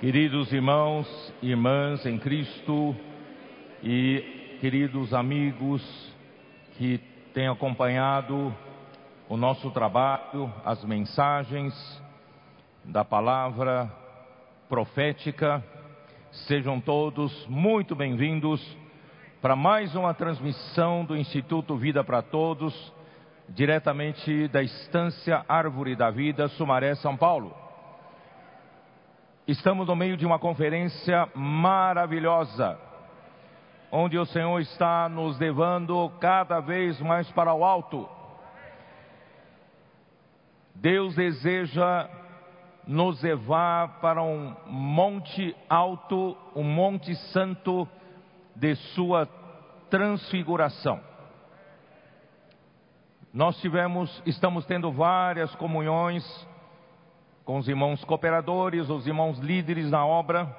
Queridos irmãos e irmãs em Cristo e queridos amigos que têm acompanhado o nosso trabalho, as mensagens da palavra profética, sejam todos muito bem-vindos para mais uma transmissão do Instituto Vida para Todos, diretamente da Estância Árvore da Vida, Sumaré, São Paulo. Estamos no meio de uma conferência maravilhosa, onde o Senhor está nos levando cada vez mais para o alto. Deus deseja nos levar para um monte alto, um monte santo de sua transfiguração. Nós tivemos, estamos tendo várias comunhões com os irmãos cooperadores, os irmãos líderes na obra.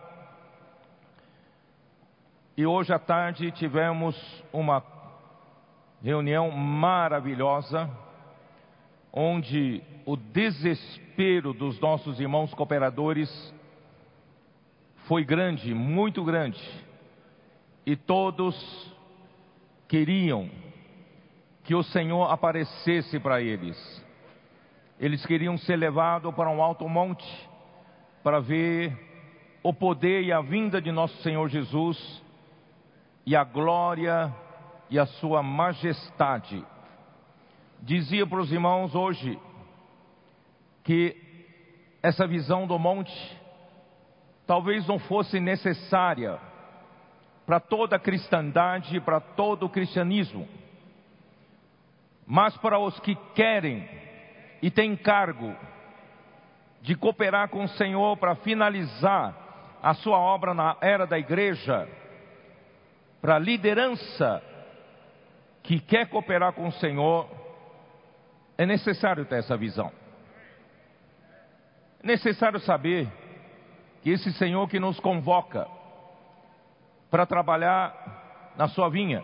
E hoje à tarde tivemos uma reunião maravilhosa, onde o desespero dos nossos irmãos cooperadores foi grande, muito grande, e todos queriam que o Senhor aparecesse para eles. Eles queriam ser levados para um alto monte para ver o poder e a vinda de nosso Senhor Jesus e a glória e a sua majestade. Dizia para os irmãos hoje que essa visão do monte talvez não fosse necessária para toda a cristandade, para todo o cristianismo, mas para os que querem e tem cargo de cooperar com o Senhor para finalizar a sua obra na era da igreja, para a liderança que quer cooperar com o Senhor, é necessário ter essa visão. É necessário saber que esse Senhor que nos convoca para trabalhar na sua vinha,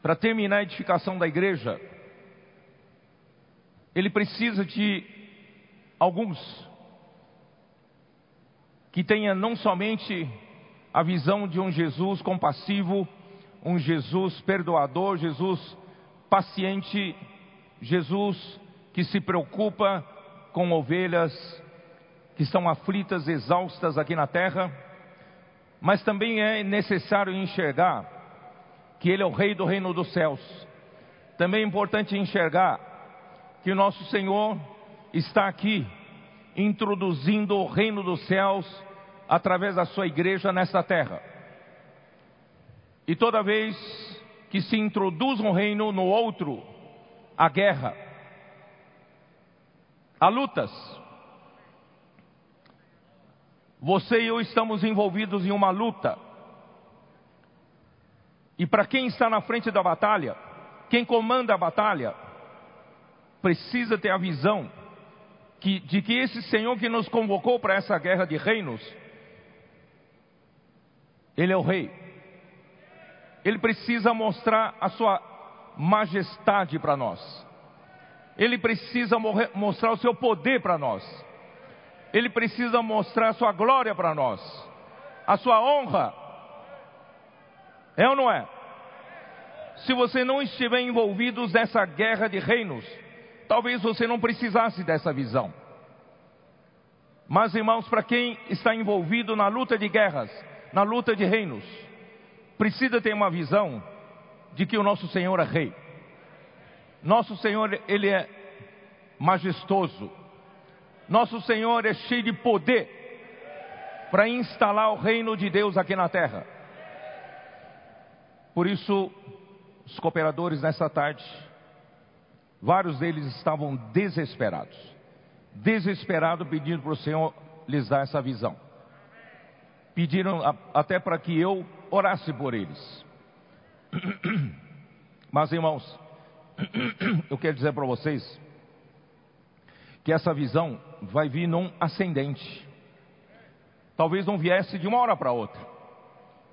para terminar a edificação da igreja, ele precisa de alguns que tenha não somente a visão de um Jesus compassivo, um Jesus perdoador, Jesus paciente, Jesus que se preocupa com ovelhas que estão aflitas, exaustas aqui na terra, mas também é necessário enxergar que Ele é o Rei do reino dos céus. Também é importante enxergar que nosso Senhor está aqui introduzindo o reino dos céus através da sua igreja nesta terra. E toda vez que se introduz um reino no outro, há guerra, há lutas. Você e eu estamos envolvidos em uma luta. E para quem está na frente da batalha, quem comanda a batalha, precisa ter a visão que, de que esse Senhor que nos convocou para essa guerra de reinos, Ele é o Rei. Ele precisa mostrar a sua majestade para nós. Ele precisa mostrar o seu poder para nós. Ele precisa mostrar a sua glória para nós. A sua honra. É ou não é? Se você não estiver envolvido nessa guerra de reinos, talvez você não precisasse dessa visão. Mas, irmãos, para quem está envolvido na luta de guerras, na luta de reinos, precisa ter uma visão de que o nosso Senhor é Rei. Nosso Senhor, Ele é majestoso. Nosso Senhor é cheio de poder para instalar o reino de Deus aqui na terra. Por isso, os cooperadores nessa tarde, Vários deles estavam desesperados. Desesperados, pedindo para o Senhor lhes dar essa visão. Pediram até para que eu orasse por eles. Mas, irmãos, eu quero dizer para vocês que essa visão vai vir num ascendente. Talvez não viesse de uma hora para outra,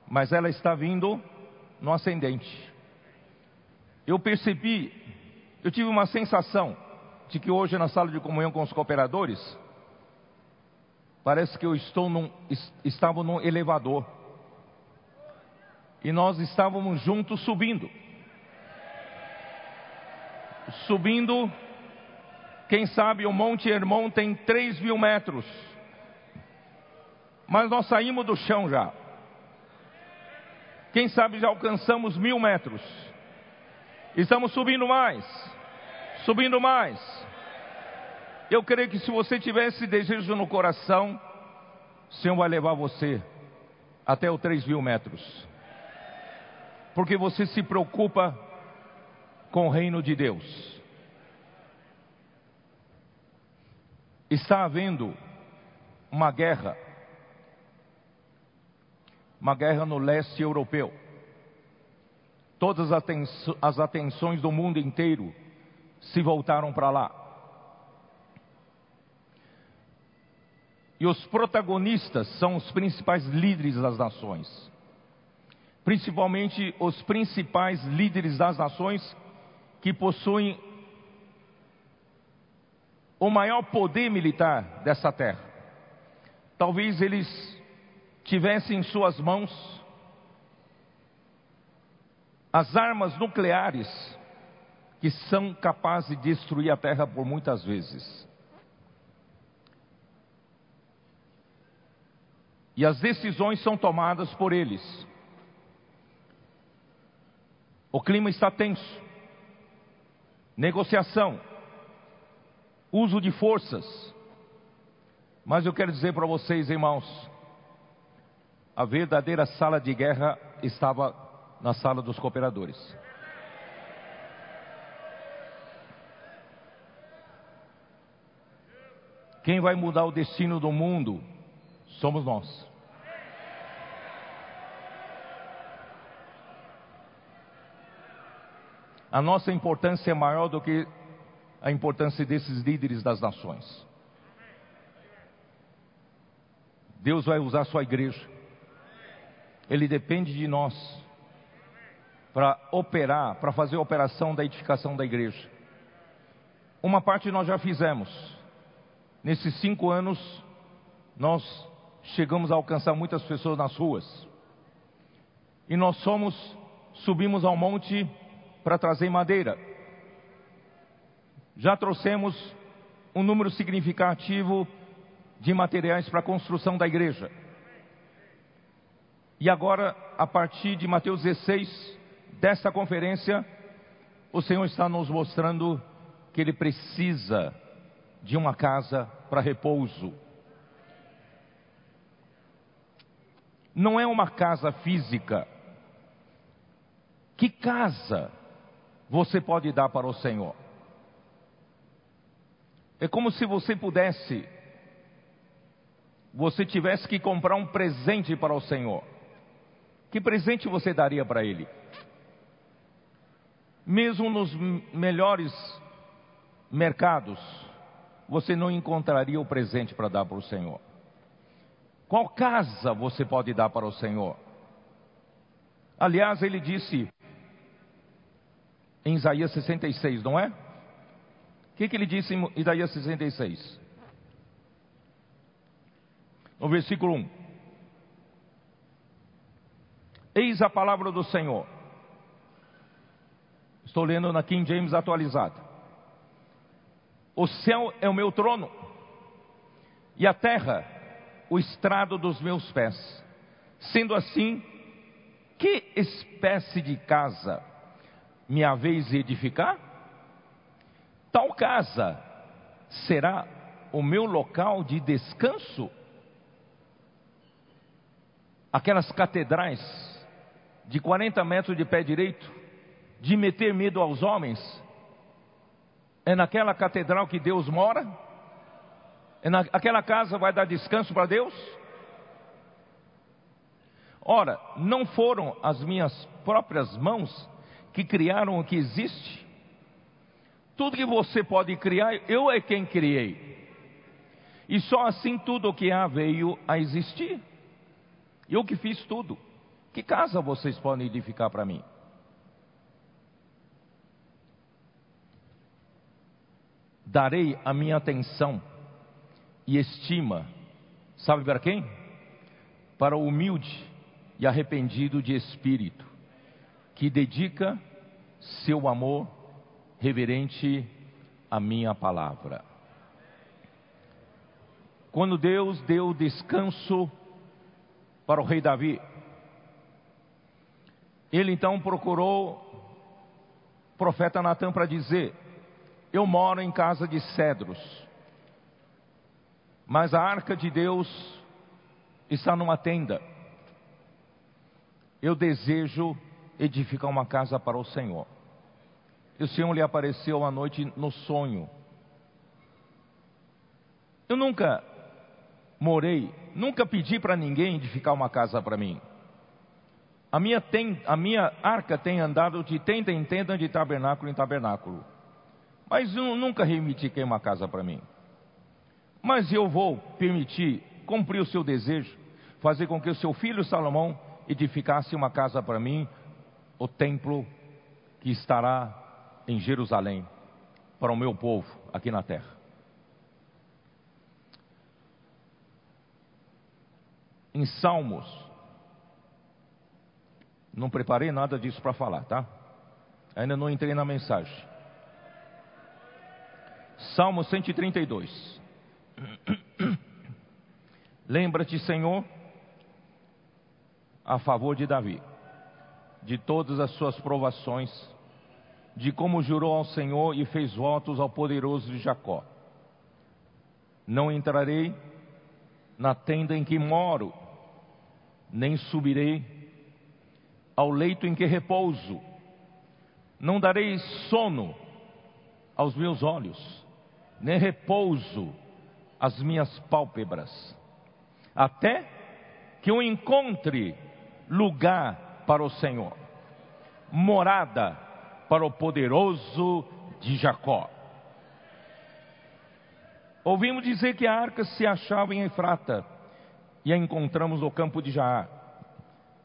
mas ela está vindo no ascendente. Eu percebi eu tive uma sensação de que hoje na sala de comunhão com os cooperadores, Parece que eu estou num, estava num elevador. E nós estávamos juntos subindo. Subindo, quem sabe o Monte Hermon tem 3 mil metros. Mas nós saímos do chão já. Quem sabe já alcançamos mil metros. Estamos subindo mais. Subindo mais. Eu creio que se você tiver esse desejo no coração, o Senhor vai levar você até os 3 mil metros. Porque você se preocupa com o reino de Deus. Está havendo uma guerra, uma guerra no leste europeu. Todas as atenções do mundo inteiro se voltaram para lá. E os protagonistas são os principais líderes das nações. Principalmente os principais líderes das nações que possuem o maior poder militar dessa terra. Talvez eles tivessem em suas mãos as armas nucleares que são capazes de destruir a terra por muitas vezes. E as decisões são tomadas por eles. O clima está tenso. Negociação. Uso de forças. Mas eu quero dizer para vocês, irmãos, a verdadeira sala de guerra estava na sala dos cooperadores. Quem vai mudar o destino do mundo somos nós. A nossa importância é maior do que a importância desses líderes das nações. Deus vai usar sua igreja. Ele depende de nós para operar, para fazer a operação da edificação da igreja. Uma parte nós já fizemos. Nesses cinco anos, nós chegamos a alcançar muitas pessoas nas ruas. E nós somos, subimos ao monte para trazer madeira. Já trouxemos um número significativo de materiais para a construção da igreja. E agora, a partir de Mateus 16, desta conferência, o Senhor está nos mostrando que Ele precisa de uma casa para repouso. não é uma casa física. Que casa você pode dar para o Senhor? É como se você pudesse, você tivesse que comprar um presente para o Senhor. Que presente você daria para Ele? Mesmo nos melhores mercados, você não encontraria o presente para dar para o Senhor. Qual casa você pode dar para o Senhor? Aliás, ele disse em Isaías 66, não é? O que, que ele disse em Isaías 66? No versículo 1. Eis a palavra do Senhor. Estou lendo na King James atualizada. O céu é o meu trono, e a terra o estrado dos meus pés. Sendo assim, que espécie de casa me haveis edificar? Tal casa será o meu local de descanso? Aquelas catedrais de 40 metros de pé direito, de meter medo aos homens, é naquela catedral que Deus mora? Aquela casa vai dar descanso para Deus? Ora, não foram as minhas próprias mãos que criaram o que existe? Tudo que você pode criar, eu é quem criei. E só assim tudo o que há veio a existir. Eu que fiz tudo. Que casa vocês podem edificar para mim? Darei a minha atenção e estima Sabe para quem? Para o humilde e arrependido de espírito, que dedica seu amor reverente à minha palavra. Quando Deus deu descanso para o rei Davi, ele então procurou o profeta Natan para dizer: Eu moro em casa de cedros, mas a arca de Deus está numa tenda. Eu desejo edificar uma casa para o Senhor. E o Senhor lhe apareceu à noite no sonho. Eu nunca morei, nunca pedi para ninguém edificar uma casa para mim. A minha, a minha arca tem andado de tenda em tenda, de tabernáculo em tabernáculo. Mas eu nunca reivindiquei uma casa para mim. Mas eu vou permitir cumprir o seu desejo, fazer com que o seu filho Salomão edificasse uma casa para mim, o templo que estará em Jerusalém, para o meu povo aqui na terra. Em Salmos não preparei nada disso para falar, tá? Ainda não entrei na mensagem. Salmo 132. Lembra-te, Senhor, a favor de Davi, de todas as suas provações, de como jurou ao Senhor e fez votos ao poderoso de Jacó. Não entrarei na tenda em que moro, nem subirei ao leito em que repouso. Não darei sono aos meus olhos, nem repouso às minhas pálpebras, até que eu encontre lugar para o Senhor, morada para o poderoso de Jacó. Ouvimos dizer que a arca se achava em Efrata e a encontramos no campo de Jaar.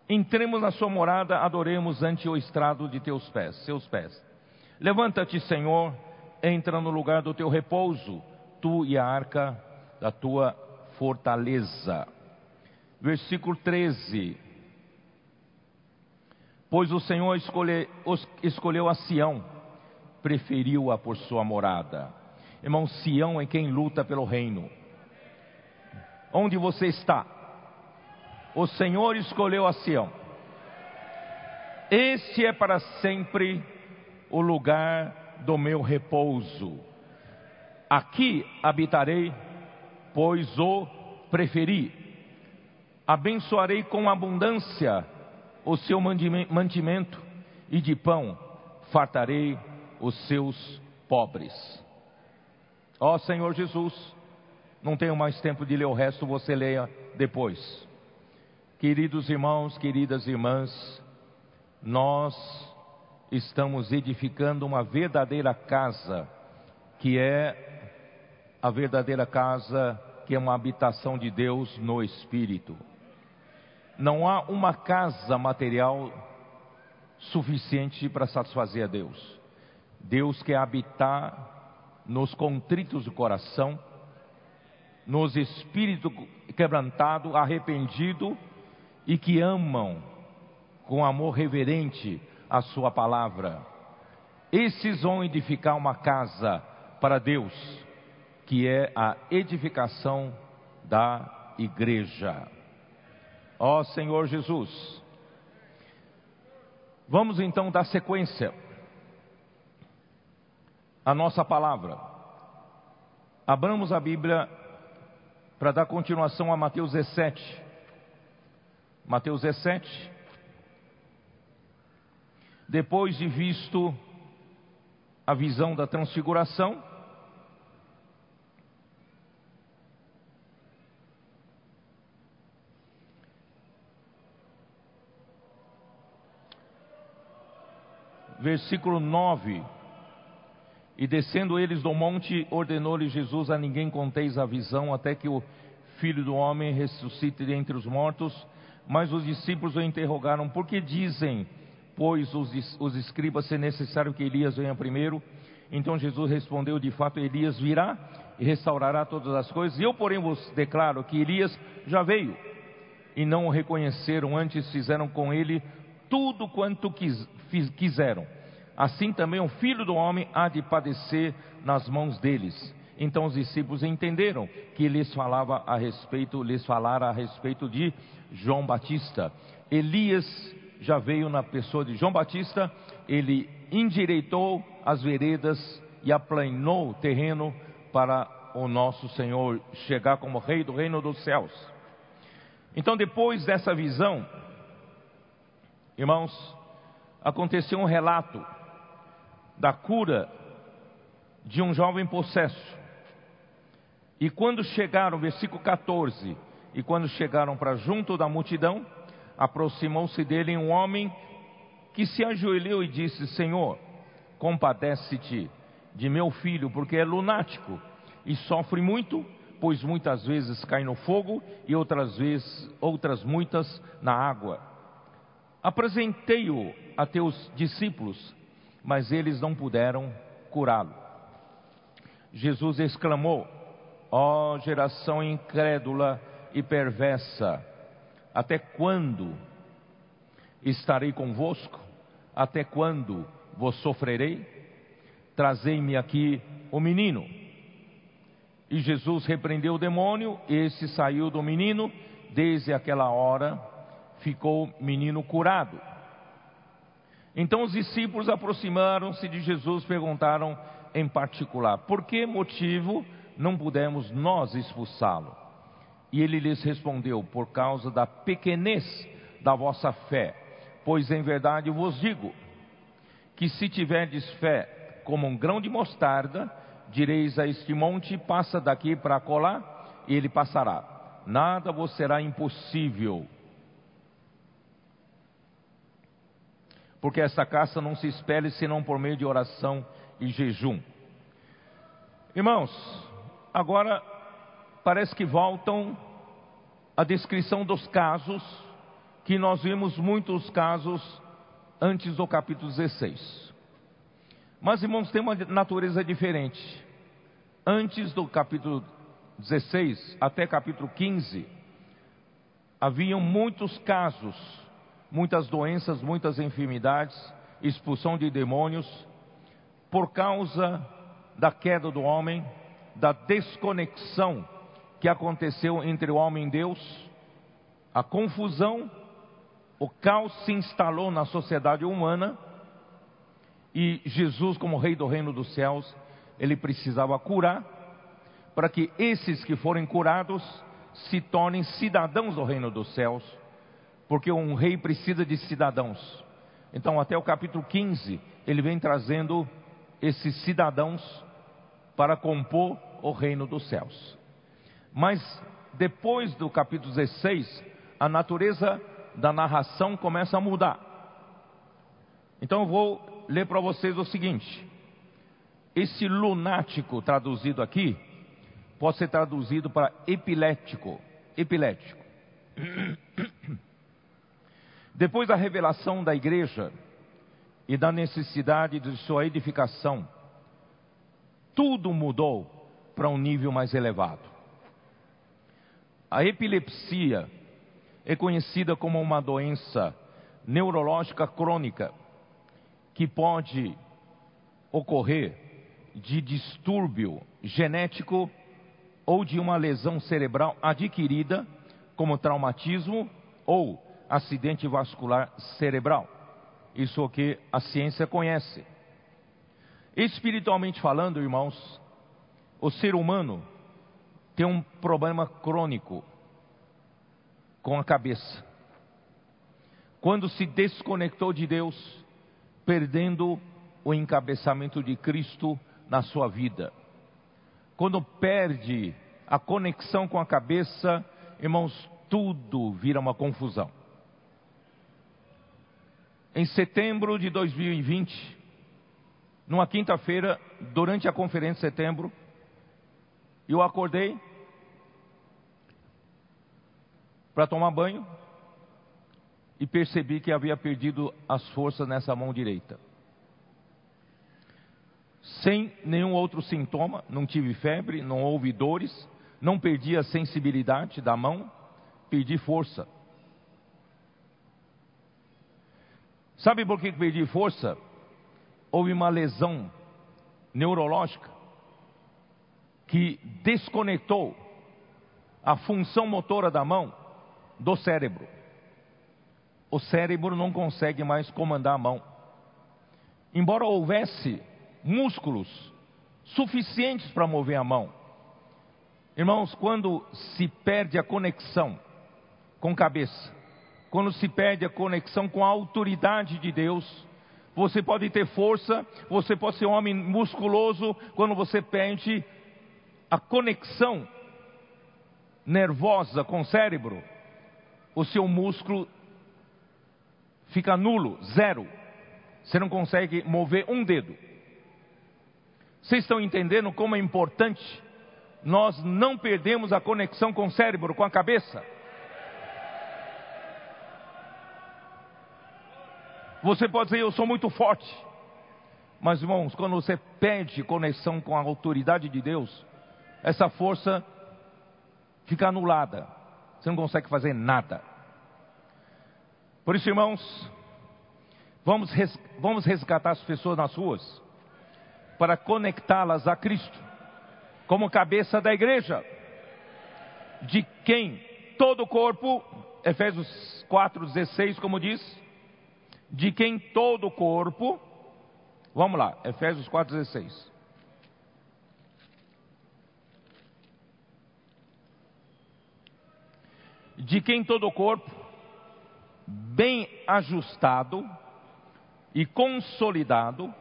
Entremos na sua morada, adoremos ante o estrado de teus pés, seus pés. Levanta-te, Senhor, entra no lugar do teu repouso, tu e a arca da tua fortaleza. Versículo 13. Pois o Senhor escolhe, escolheu a Sião, preferiu-a por sua morada. Irmão, Sião é quem luta pelo reino. Onde você está? o Senhor escolheu a Sião. Este é para sempre o lugar do meu repouso. Aqui habitarei, pois o preferi. Abençoarei com abundância o seu mantimento, e de pão fartarei os seus pobres. Ó Senhor Jesus, não tenho mais tempo de ler o resto, você leia depois. Queridos irmãos, queridas irmãs, nós estamos edificando uma verdadeira casa, que é a verdadeira casa, que é uma habitação de Deus no Espírito. Não há uma casa material suficiente para satisfazer a Deus. Deus quer habitar nos contritos do coração, nos espíritos quebrantado, arrependido e que amam com amor reverente a Sua palavra. Esses vão edificar uma casa para Deus, que é a edificação da igreja. Ó Senhor Jesus, vamos então dar sequência à nossa palavra. Abramos a Bíblia para dar continuação a Mateus 17. Mateus 17. Depois de visto a visão da transfiguração, versículo 9. E descendo eles do monte, ordenou-lhe Jesus: A ninguém conteis a visão, até que o filho do homem ressuscite dentre os mortos. Mas os discípulos o interrogaram: Por que dizem, pois, os, os escribas, se necessário que Elias venha primeiro? Então Jesus respondeu: De fato, Elias virá e restaurará todas as coisas. E eu, porém, vos declaro que Elias já veio e não o reconheceram, antes fizeram com ele tudo quanto quis, quiseram. Assim também o filho do homem há de padecer nas mãos deles. Então os discípulos entenderam que lhes falava a respeito, lhes falara a respeito de João Batista. Elias já veio na pessoa de João Batista, ele endireitou as veredas e aplanou o terreno para o nosso Senhor chegar como rei do reino dos céus. Então, depois dessa visão, irmãos, aconteceu um relato da cura de um jovem possesso. E quando chegaram, versículo 14, e quando chegaram para junto da multidão, aproximou-se dele um homem que se ajoelhou e disse: Senhor, compadece-te de meu filho, porque é lunático e sofre muito, pois muitas vezes cai no fogo e outras vezes, outras muitas na água. Apresentei-o a teus discípulos, mas eles não puderam curá-lo. Jesus exclamou: Ó oh, geração incrédula e perversa, até quando estarei convosco? Até quando vos sofrerei? Trazei-me aqui o menino. E Jesus repreendeu o demônio, esse saiu do menino, desde aquela hora ficou menino curado. Então os discípulos aproximaram-se de Jesus, perguntaram em particular: por que motivo não pudemos nós expulsá-lo? E ele lhes respondeu: por causa da pequenez da vossa fé. Pois em verdade vos digo que se tiverdes fé como um grão de mostarda, direis a este monte: passa daqui para colar, e ele passará. Nada vos será impossível. Porque esta caça não se espere senão por meio de oração e jejum. Irmãos, agora parece que voltam a descrição dos casos que nós vimos muitos casos antes do capítulo 16. Mas, irmãos, tem uma natureza diferente. Antes do capítulo 16 até capítulo 15, haviam muitos casos, muitas doenças, muitas enfermidades, expulsão de demônios, por causa da queda do homem, da desconexão que aconteceu entre o homem e Deus, a confusão, o caos se instalou na sociedade humana e Jesus, como Rei do Reino dos Céus, ele precisava curar para que esses que forem curados se tornem cidadãos do Reino dos Céus, porque um rei precisa de cidadãos. Então, até o capítulo 15, ele vem trazendo esses cidadãos para compor o Reino dos Céus. Mas depois do capítulo 16, a natureza da narração começa a mudar. Então eu vou ler para vocês o seguinte: esse lunático traduzido aqui pode ser traduzido para epilético. Epilético. Depois da revelação da igreja e da necessidade de sua edificação, tudo mudou para um nível mais elevado. A epilepsia é conhecida como uma doença neurológica crônica que pode ocorrer de distúrbio genético ou de uma lesão cerebral adquirida, como traumatismo ou acidente vascular cerebral. Isso é o que a ciência conhece. Espiritualmente falando, irmãos, o ser humano tem um problema crônico com a cabeça. Quando se desconectou de Deus, perdendo o encabeçamento de Cristo na sua vida. Quando perde a conexão com a cabeça, irmãos, tudo vira uma confusão. Em setembro de 2020, numa quinta-feira, durante a conferência de setembro, eu acordei para tomar banho e percebi que havia perdido as forças nessa mão direita. sem nenhum outro sintoma, não tive febre, não houve dores, não perdi a sensibilidade da mão, perdi força. Sabe por que perdi força? Houve uma lesão neurológica que desconectou a função motora da mão do cérebro. O cérebro não consegue mais comandar a mão. Embora houvesse músculos suficientes para mover a mão. Irmãos, quando se perde a conexão com cabeça, quando se perde a conexão com a autoridade de Deus, você pode ter força, você pode ser um homem musculoso, quando você perde a conexão nervosa com o cérebro, o seu músculo fica nulo, zero. Você não consegue mover um dedo. Vocês estão entendendo como é importante nós não perdemos a conexão com o cérebro, com a cabeça? Você pode dizer, eu sou muito forte. Mas, irmãos, quando você perde conexão com a autoridade de Deus, essa força fica anulada. Você não consegue fazer nada. Por isso, irmãos, vamos, res, vamos resgatar as pessoas nas ruas para conectá-las a Cristo como cabeça da igreja, de quem todo o corpo, Efésios 4,16, como diz, de quem todo o corpo, vamos lá, Efésios 4,16. De quem todo o corpo, bem ajustado e consolidado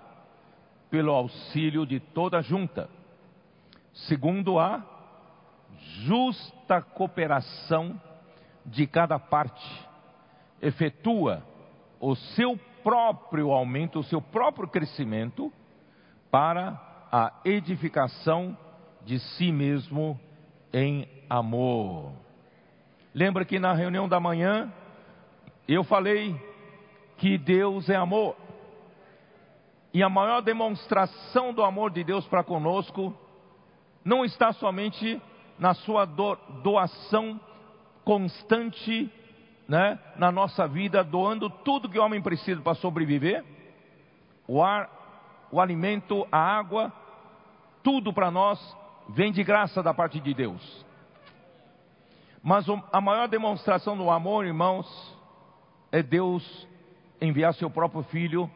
pelo auxílio de toda a junta, segundo a justa cooperação de cada parte, efetua o seu próprio aumento, o seu próprio crescimento para a edificação de si mesmo em amor. Lembra que na reunião da manhã eu falei que Deus é amor. E a maior demonstração do amor de Deus para conosco não está somente na sua doação constante né, na nossa vida, doando tudo que o homem precisa para sobreviver o ar, o alimento, a água, tudo para nós vem de graça da parte de Deus. Mas a maior demonstração do amor, irmãos, é Deus enviar seu próprio filho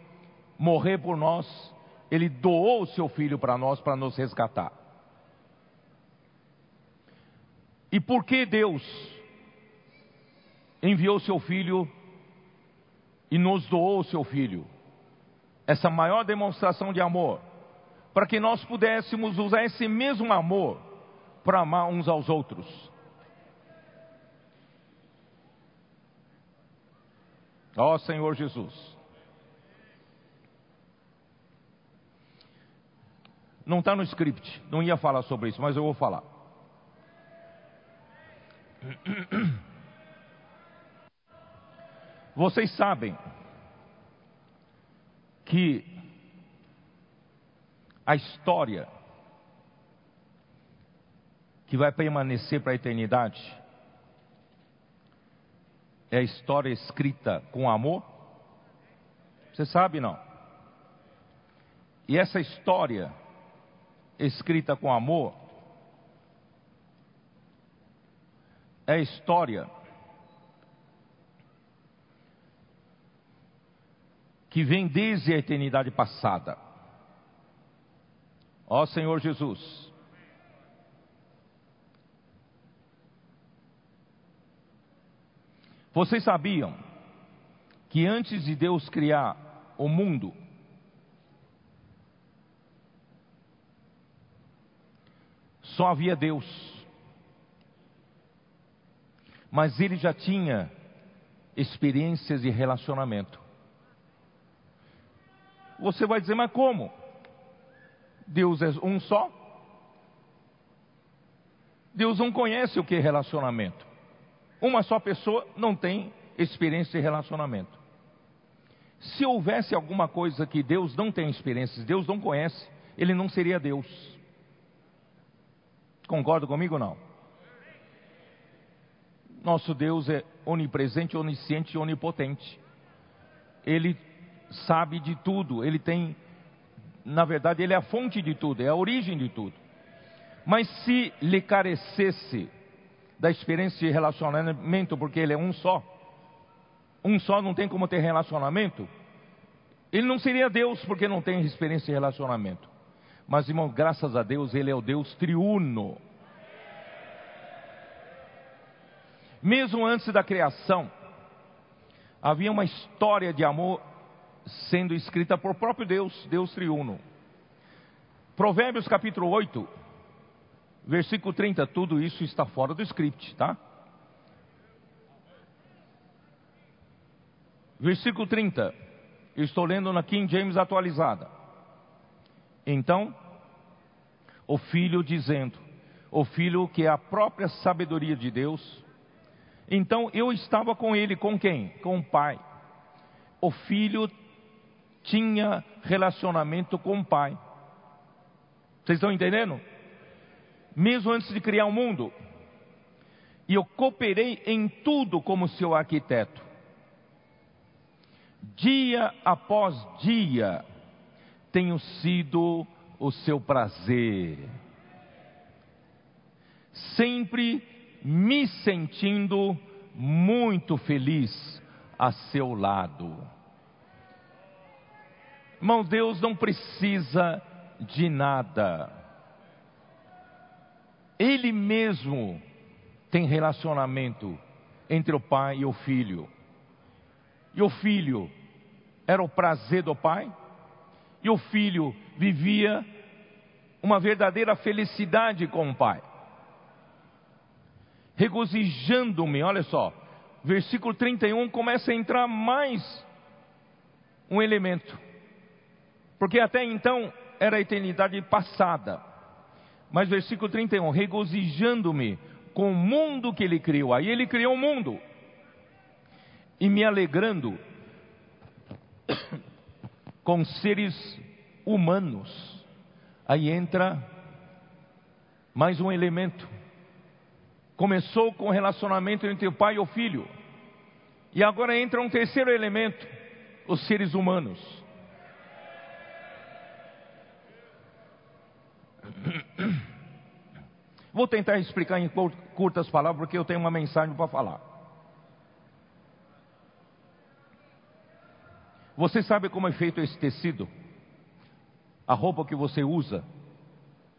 morrer por nós, ele doou o seu filho para nós para nos resgatar. E por que Deus enviou seu filho e nos doou o seu filho? Essa maior demonstração de amor, para que nós pudéssemos usar esse mesmo amor para amar uns aos outros. Ó Senhor Jesus. Não está no script, não ia falar sobre isso, mas eu vou falar. Vocês sabem que a história que vai permanecer para a eternidade é a história escrita com amor? Você sabe não? E essa história escrita com amor, é história que vem desde a eternidade passada. Ó Senhor Jesus, vocês sabiam que antes de Deus criar o mundo, Só havia Deus. Mas ele já tinha experiências de relacionamento. Você vai dizer, mas como? Deus é um só? Deus não conhece o que é relacionamento. Uma só pessoa não tem experiência de relacionamento. Se houvesse alguma coisa que Deus não tem experiência, Deus não conhece, ele não seria Deus. Concorda comigo ou não? Nosso Deus é onipresente, onisciente e onipotente. Ele sabe de tudo, ele tem, na verdade, ele é a fonte de tudo, é a origem de tudo. Mas se lhe carecesse da experiência de relacionamento, porque ele é um só, um só não tem como ter relacionamento, ele não seria Deus porque não tem experiência de relacionamento. Mas, irmão, graças a Deus, ele é o Deus triuno. Mesmo antes da criação, havia uma história de amor sendo escrita por próprio Deus, Deus triuno. Provérbios capítulo 8, versículo 30, tudo isso está fora do script, tá? Versículo 30, estou lendo na King James atualizada. Então, o filho dizendo, o filho que é a própria sabedoria de Deus, então eu estava com ele, com quem? Com o pai. O filho tinha relacionamento com o pai. Vocês estão entendendo? Mesmo antes de criar o mundo. E eu cooperei em tudo como seu arquiteto. Dia após dia, tenho sido o seu prazer. Sempre me sentindo muito feliz a seu lado. Irmão, Deus não precisa de nada. Ele mesmo tem relacionamento entre o pai e o filho. E o filho era o prazer do pai, e o filho vivia uma verdadeira felicidade com o pai regozijando-me. Olha só, versículo 31 começa a entrar mais um elemento, porque até então era a eternidade passada, mas versículo 31, regozijando-me com o mundo que ele criou, aí ele criou o mundo, e me alegrando com seres humanos, aí entra mais um elemento Começou com o relacionamento entre o pai e o filho. E agora entra um terceiro elemento: os seres humanos. Vou tentar explicar em curtas palavras, porque eu tenho uma mensagem para falar. Você sabe como é feito esse tecido? A roupa que você usa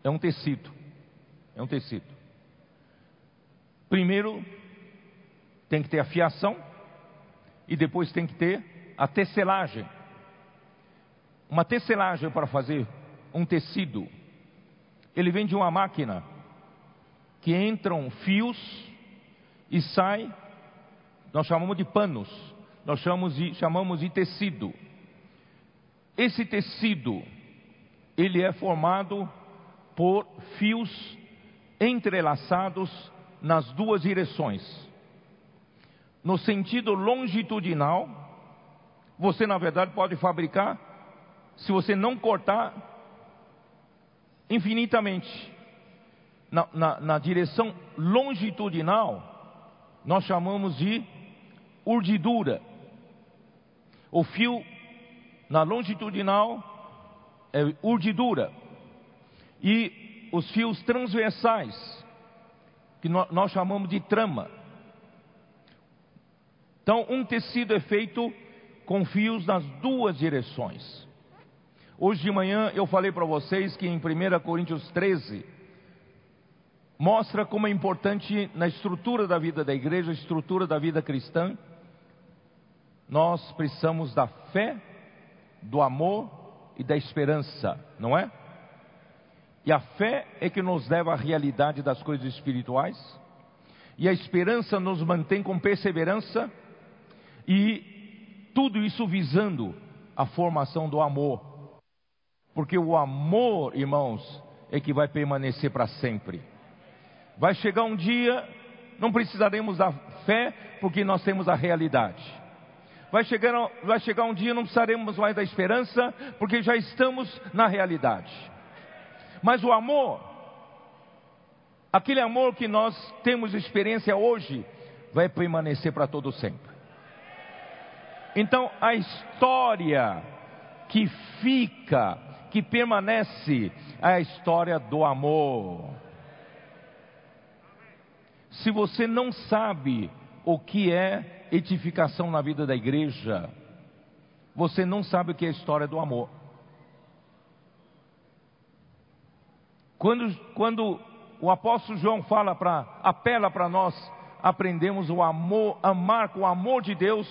é um tecido. É um tecido. Primeiro tem que ter a fiação e depois tem que ter a tecelagem. Uma tecelagem para fazer um tecido. Ele vem de uma máquina que entram fios e sai, nós chamamos de panos, nós chamamos de, chamamos de tecido. Esse tecido, ele é formado por fios entrelaçados nas duas direções. No sentido longitudinal, você na verdade pode fabricar, se você não cortar, infinitamente. Na, na, na direção longitudinal, nós chamamos de urdidura. O fio na longitudinal é urdidura. E os fios transversais que nós chamamos de trama. Então, um tecido é feito com fios nas duas direções. Hoje de manhã eu falei para vocês que em 1 Coríntios 13 mostra como é importante na estrutura da vida da igreja, estrutura da vida cristã, nós precisamos da fé, do amor e da esperança, não é? E a fé é que nos leva à realidade das coisas espirituais. E a esperança nos mantém com perseverança. E tudo isso visando a formação do amor. Porque o amor, irmãos, é que vai permanecer para sempre. Vai chegar um dia, não precisaremos da fé, porque nós temos a realidade. Vai chegar, vai chegar um dia, não precisaremos mais da esperança, porque já estamos na realidade. Mas o amor, aquele amor que nós temos experiência hoje, vai permanecer para todo sempre. Então a história que fica, que permanece, é a história do amor. Se você não sabe o que é edificação na vida da igreja, você não sabe o que é a história do amor. Quando, quando o apóstolo João fala para, apela para nós, aprendemos o amor, amar com o amor de Deus,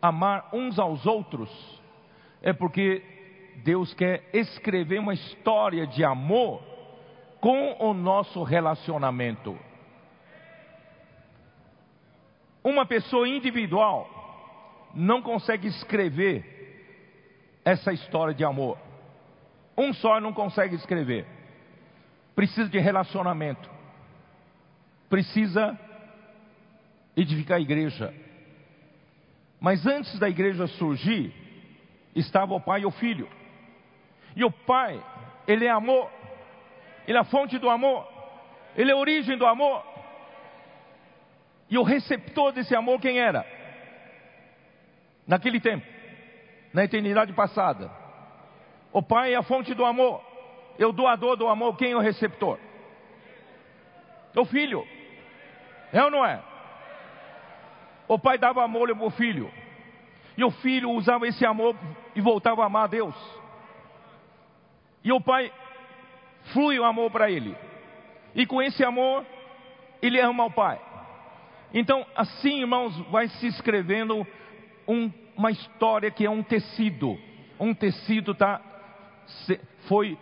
amar uns aos outros, é porque Deus quer escrever uma história de amor com o nosso relacionamento. Uma pessoa individual não consegue escrever essa história de amor. Um só não consegue escrever. Precisa de relacionamento. Precisa edificar a igreja. Mas antes da igreja surgir, estava o pai e o filho. E o pai, ele é amor. Ele é a fonte do amor. Ele é a origem do amor. E o receptor desse amor quem era? Naquele tempo, na eternidade passada. O pai é a fonte do amor. É o doador do amor, quem é o receptor? O filho. É ou não é? O pai dava amor para o filho. E o filho usava esse amor e voltava a amar a Deus. E o pai flui o amor para ele. E com esse amor, ele ama o pai. Então, assim, irmãos, vai se escrevendo um, uma história que é um tecido. Um tecido tá, foi,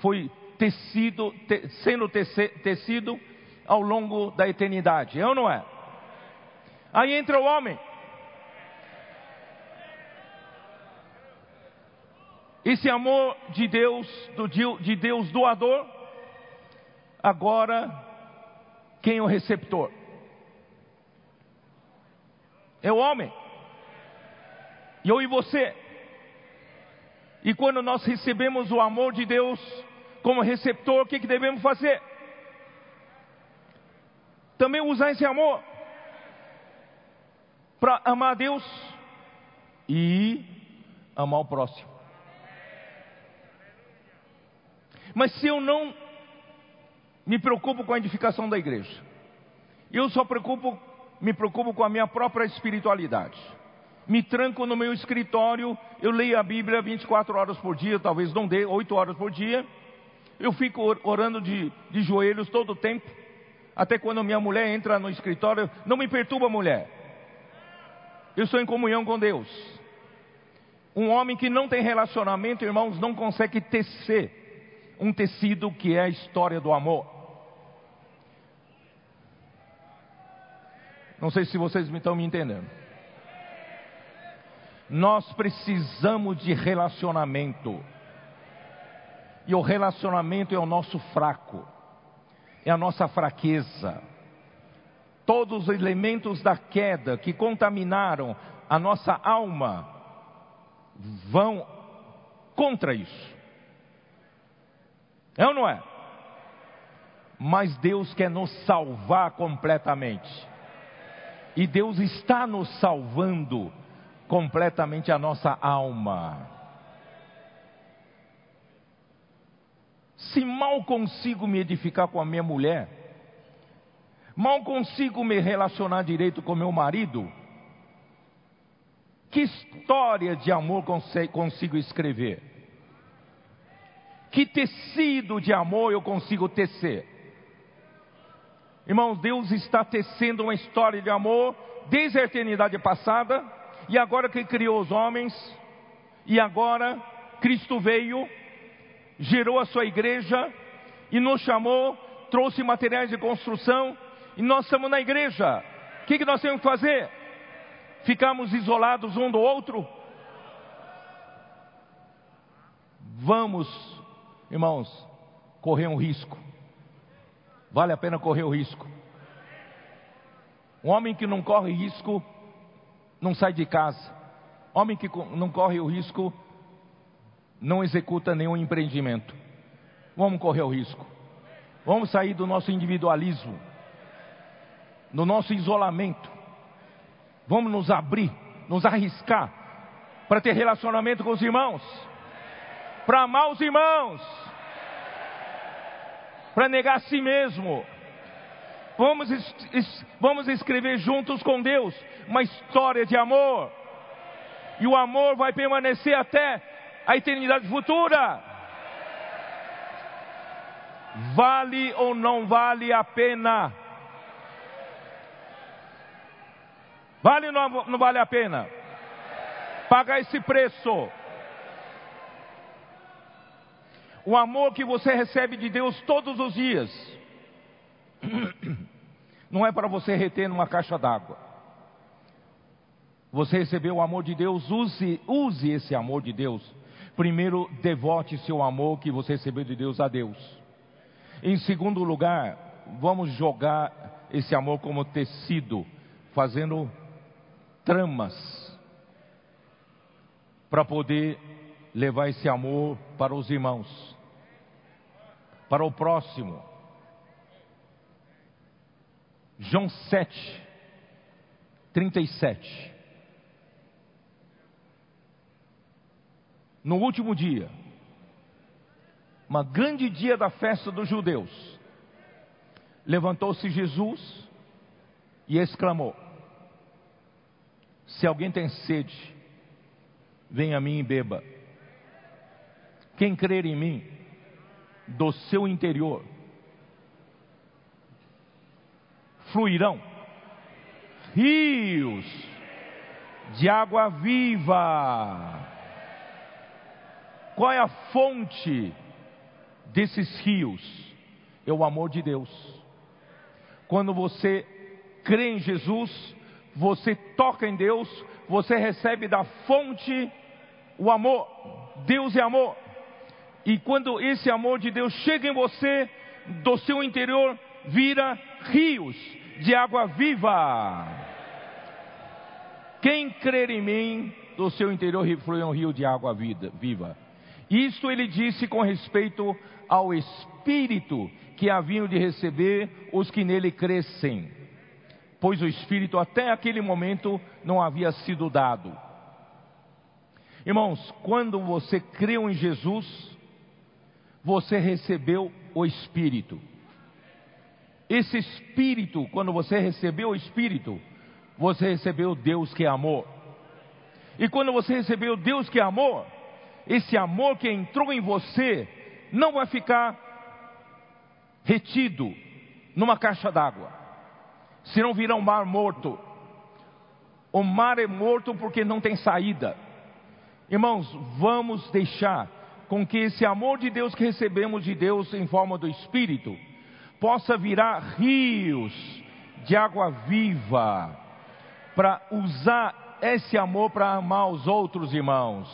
foi tecido, te, sendo tece, tecido ao longo da eternidade. É ou não é? Aí entra o homem. Esse amor de Deus, do, de Deus doador, agora quem é o receptor? É o homem. E eu e você. E quando nós recebemos o amor de Deus como receptor, o que, que devemos fazer? Também usar esse amor para amar Deus e amar o próximo. Mas se eu não me preocupo com a edificação da igreja, eu só preocupo, me preocupo com a minha própria espiritualidade. Me tranco no meu escritório, eu leio a Bíblia 24 horas por dia, talvez não dê 8 horas por dia. Eu fico orando de, de joelhos todo o tempo. Até quando minha mulher entra no escritório, não me perturba, mulher. Eu estou em comunhão com Deus. Um homem que não tem relacionamento, irmãos, não consegue tecer um tecido que é a história do amor. Não sei se vocês estão me entendendo. Nós precisamos de relacionamento. E o relacionamento é o nosso fraco, é a nossa fraqueza todos os elementos da queda que contaminaram a nossa alma vão contra isso. É ou não é? Mas Deus quer nos salvar completamente. E Deus está nos salvando completamente a nossa alma. Se mal consigo me edificar com a minha mulher, mal consigo me relacionar direito com meu marido, que história de amor consigo escrever? Que tecido de amor eu consigo tecer? Irmãos, Deus está tecendo uma história de amor desde a eternidade passada, e agora que criou os homens, e agora Cristo veio, gerou a sua igreja e nos chamou, trouxe materiais de construção, e nós estamos na igreja. O que, que nós temos que fazer? Ficamos isolados um do outro? Vamos, irmãos, correr um risco. Vale a pena correr o risco. Um homem que não corre risco não sai de casa. Homem que não corre o risco não executa nenhum empreendimento. Vamos correr o risco. Vamos sair do nosso individualismo, do nosso isolamento. Vamos nos abrir, nos arriscar para ter relacionamento com os irmãos, para amar os irmãos, para negar a si mesmo. Vamos, vamos escrever juntos com Deus uma história de amor. E o amor vai permanecer até a eternidade futura. Vale ou não vale a pena? Vale ou não, não vale a pena? Pagar esse preço. O amor que você recebe de Deus todos os dias. Não é para você reter numa caixa d'água. Você recebeu o amor de Deus, use, use esse amor de Deus. Primeiro, devote seu amor que você recebeu de Deus a Deus. Em segundo lugar, vamos jogar esse amor como tecido, fazendo tramas para poder levar esse amor para os irmãos, para o próximo. João 7, 37. No último dia, uma grande dia da festa dos judeus, levantou-se Jesus e exclamou: Se alguém tem sede, venha a mim e beba. Quem crer em mim, do seu interior fluirão rios de água viva. Qual é a fonte desses rios? É o amor de Deus. Quando você crê em Jesus, você toca em Deus, você recebe da fonte o amor. Deus é amor. E quando esse amor de Deus chega em você, do seu interior vira rios de água viva. Quem crer em mim, do seu interior flui um rio de água vida, viva. Isso ele disse com respeito ao Espírito que haviam de receber os que nele crescem, pois o Espírito até aquele momento não havia sido dado. Irmãos, quando você creu em Jesus, você recebeu o Espírito. Esse Espírito, quando você recebeu o Espírito, você recebeu Deus que é amor. E quando você recebeu Deus que é amor, esse amor que entrou em você não vai ficar retido numa caixa d'água, senão virá um mar morto. O mar é morto porque não tem saída. Irmãos, vamos deixar com que esse amor de Deus que recebemos de Deus em forma do Espírito possa virar rios de água viva para usar esse amor para amar os outros irmãos.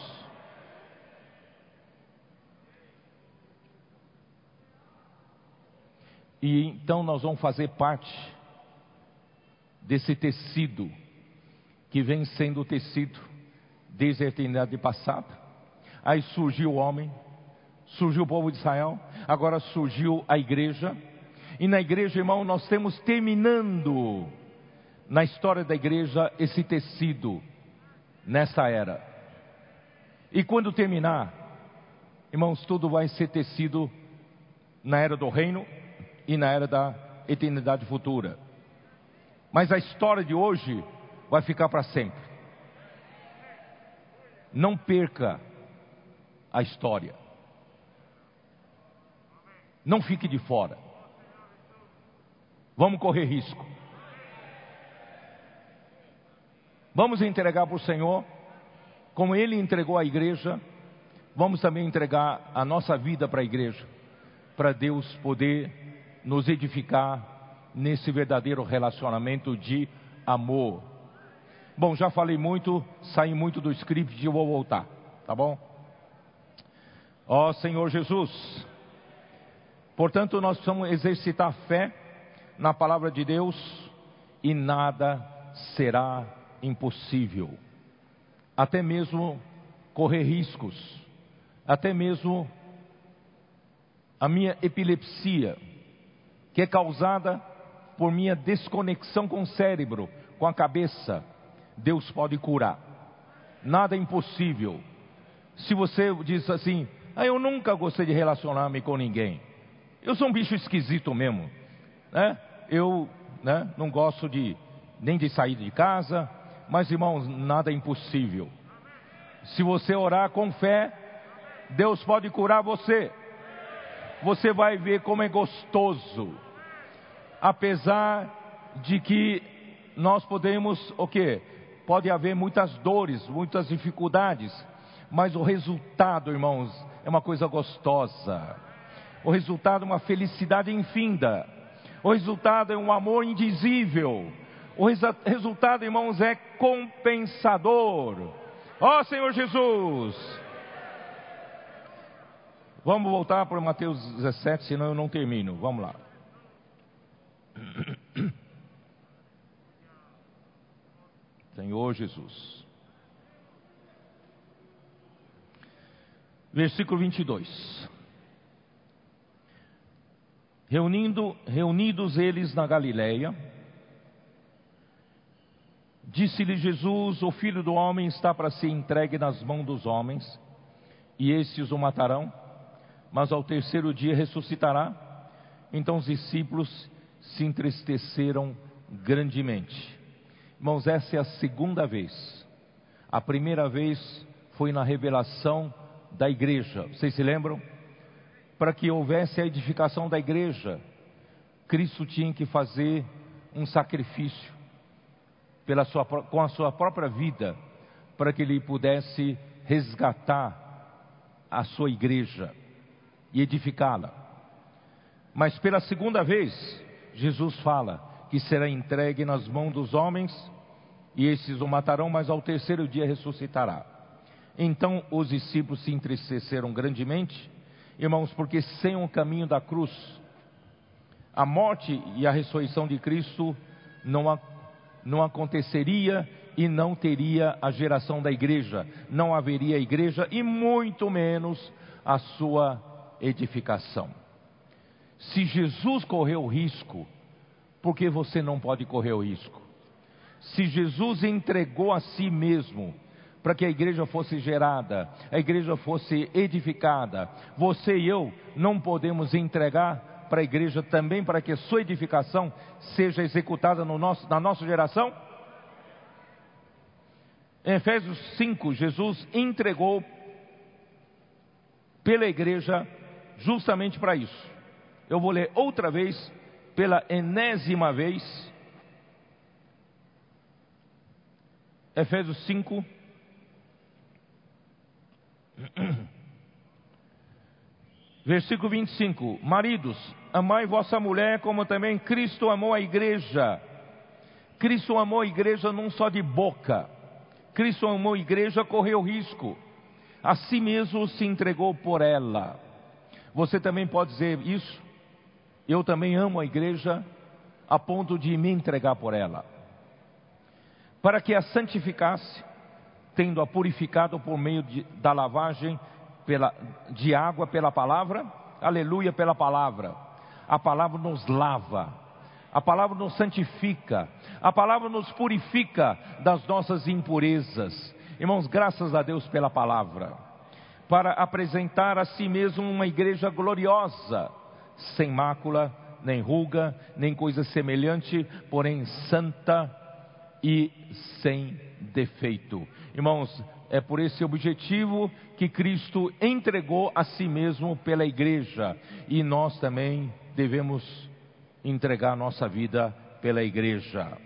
E então nós vamos fazer parte desse tecido que vem sendo tecido desde a eternidade passada Aí surgiu o homem, surgiu o povo de Israel, agora surgiu a igreja. E na igreja, irmão, nós temos terminando na história da igreja esse tecido nessa era. E quando terminar, irmãos, tudo vai ser tecido na era do reino e na era da eternidade futura. Mas a história de hoje vai ficar para sempre. Não perca a história. Não fique de fora. Vamos correr risco. Vamos entregar para o Senhor, como Ele entregou a igreja, vamos também entregar a nossa vida para a igreja, para Deus poder nos edificar nesse verdadeiro relacionamento de amor. Bom, já falei muito, saí muito do script e vou voltar, tá bom? Ó Senhor Jesus, portanto nós precisamos exercitar fé na palavra de Deus e nada será impossível. Até mesmo correr riscos, até mesmo a minha epilepsia, que é causada por minha desconexão com o cérebro, com a cabeça, Deus pode curar. Nada é impossível. Se você diz assim, ah, eu nunca gostei de relacionar-me com ninguém. Eu sou um bicho esquisito mesmo. Né? Eu né, não gosto de nem de sair de casa, mas irmãos, nada é impossível. Se você orar com fé, Deus pode curar você. Você vai ver como é gostoso. Apesar de que nós podemos, o quê? Pode haver muitas dores, muitas dificuldades, mas o resultado, irmãos, é uma coisa gostosa. O resultado é uma felicidade infinda. O resultado é um amor indizível. O resultado, irmãos, é compensador. Ó oh, Senhor Jesus! Vamos voltar para Mateus 17, senão eu não termino. Vamos lá. Senhor Jesus. Versículo 22. Reunindo, reunidos eles na Galileia, disse-lhe Jesus: O filho do homem está para ser entregue nas mãos dos homens, e estes o matarão, mas ao terceiro dia ressuscitará. Então os discípulos se entristeceram grandemente. Irmãos, essa é a segunda vez. A primeira vez foi na revelação da igreja. Vocês se lembram? Para que houvesse a edificação da igreja, Cristo tinha que fazer um sacrifício pela sua, com a sua própria vida, para que ele pudesse resgatar a sua igreja e edificá-la. Mas pela segunda vez, Jesus fala que será entregue nas mãos dos homens, e esses o matarão, mas ao terceiro dia ressuscitará. Então os discípulos se entristeceram grandemente, irmãos, porque sem o caminho da cruz, a morte e a ressurreição de Cristo não, não aconteceria e não teria a geração da igreja, não haveria igreja e muito menos a sua edificação. Se Jesus correu o risco, por que você não pode correr o risco? Se Jesus entregou a si mesmo, para que a igreja fosse gerada, a igreja fosse edificada. Você e eu não podemos entregar para a igreja também para que sua edificação seja executada no nosso, na nossa geração? Em Efésios 5, Jesus entregou pela igreja justamente para isso. Eu vou ler outra vez, pela enésima vez, Efésios 5, Versículo 25: Maridos, amai vossa mulher como também Cristo amou a igreja. Cristo amou a igreja não só de boca, Cristo amou a igreja, correu risco, a si mesmo se entregou por ela. Você também pode dizer isso? Eu também amo a igreja a ponto de me entregar por ela, para que a santificasse, tendo-a purificado por meio de, da lavagem pela, de água pela palavra, aleluia pela palavra. A palavra nos lava, a palavra nos santifica, a palavra nos purifica das nossas impurezas. Irmãos, graças a Deus pela palavra, para apresentar a si mesmo uma igreja gloriosa, sem mácula, nem ruga, nem coisa semelhante, porém santa e sem defeito. Irmãos, é por esse objetivo que Cristo entregou a si mesmo pela igreja e nós também devemos entregar nossa vida pela igreja.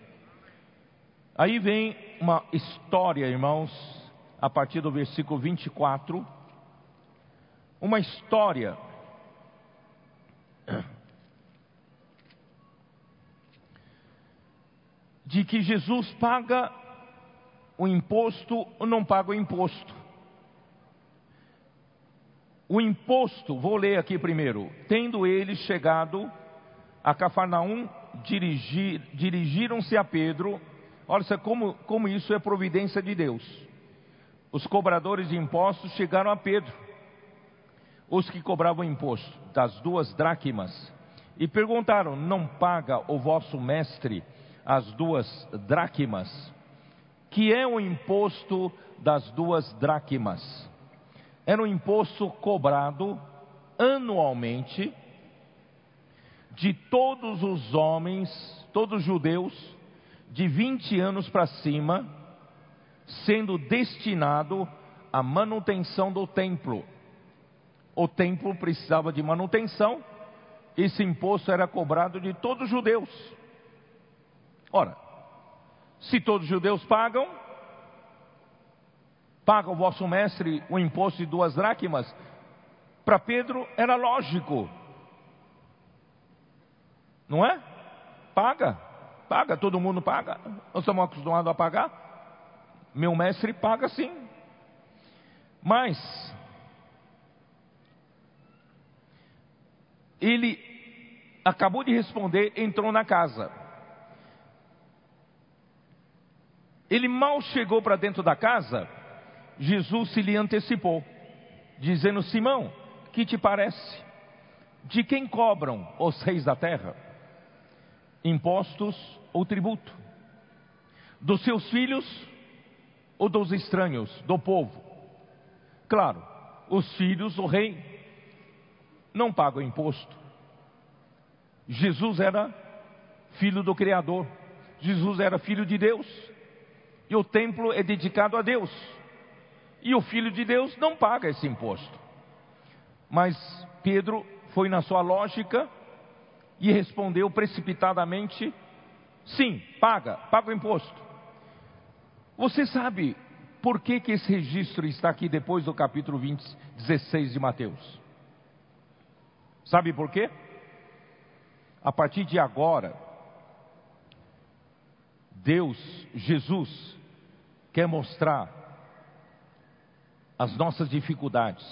Aí vem uma história, irmãos, a partir do versículo 24, uma história de que Jesus paga o imposto ou não paga o imposto. O imposto, vou ler aqui primeiro. Tendo eles chegado a Cafarnaum, dirigir, dirigiram-se a Pedro. Olha como, como isso é providência de Deus. Os cobradores de impostos chegaram a Pedro. os que cobravam imposto das duas dracmas e perguntaram: Não paga o vosso mestre as duas dracmas? Que é o imposto das duas dracmas? Era um imposto cobrado anualmente de todos os homens, todos os judeus, de 20 anos para cima, sendo destinado à manutenção do templo. O templo precisava de manutenção, esse imposto era cobrado de todos os judeus. Ora, se todos os judeus pagam, paga o vosso mestre o imposto de duas dracmas, para Pedro era lógico, não é? Paga, paga, todo mundo paga. Nós estamos acostumados a pagar. Meu mestre paga sim. Mas ele acabou de responder, entrou na casa. Ele mal chegou para dentro da casa, Jesus se lhe antecipou, dizendo: Simão, que te parece? De quem cobram os reis da terra? Impostos ou tributo? Dos seus filhos ou dos estranhos, do povo? Claro, os filhos do rei não pagam imposto. Jesus era filho do Criador, Jesus era filho de Deus, e o templo é dedicado a Deus, e o filho de Deus não paga esse imposto. Mas Pedro foi na sua lógica e respondeu precipitadamente: sim, paga, paga o imposto. Você sabe por que, que esse registro está aqui depois do capítulo 20, 16 de Mateus? Sabe por quê? A partir de agora, Deus, Jesus, quer mostrar as nossas dificuldades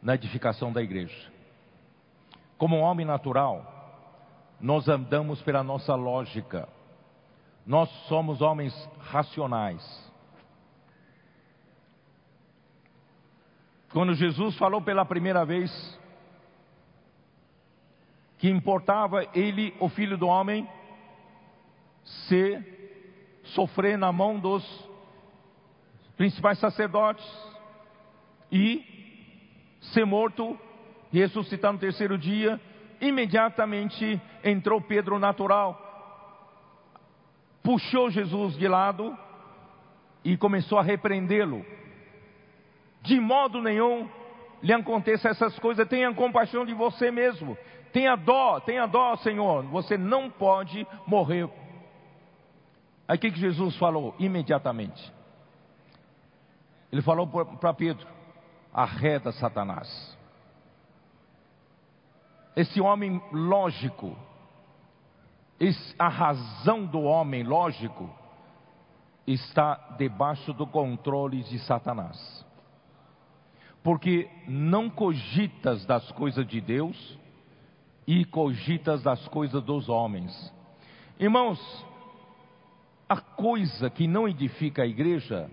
na edificação da igreja. Como homem natural, nós andamos pela nossa lógica, nós somos homens racionais. Quando Jesus falou pela primeira vez que importava ele, o filho do homem, se sofrer na mão dos principais sacerdotes e ser morto ressuscitar no terceiro dia, imediatamente entrou Pedro natural, puxou Jesus de lado e começou a repreendê-lo. De modo nenhum lhe aconteça essas coisas, tenha compaixão de você mesmo, Tenha dó, tenha dó, Senhor. Você não pode morrer. Aí o que, que Jesus falou imediatamente? Ele falou para Pedro: arreda Satanás. Esse homem lógico, a razão do homem lógico, está debaixo do controle de Satanás. Porque não cogitas das coisas de Deus, e cogitas das coisas dos homens. Irmãos, a coisa que não edifica a igreja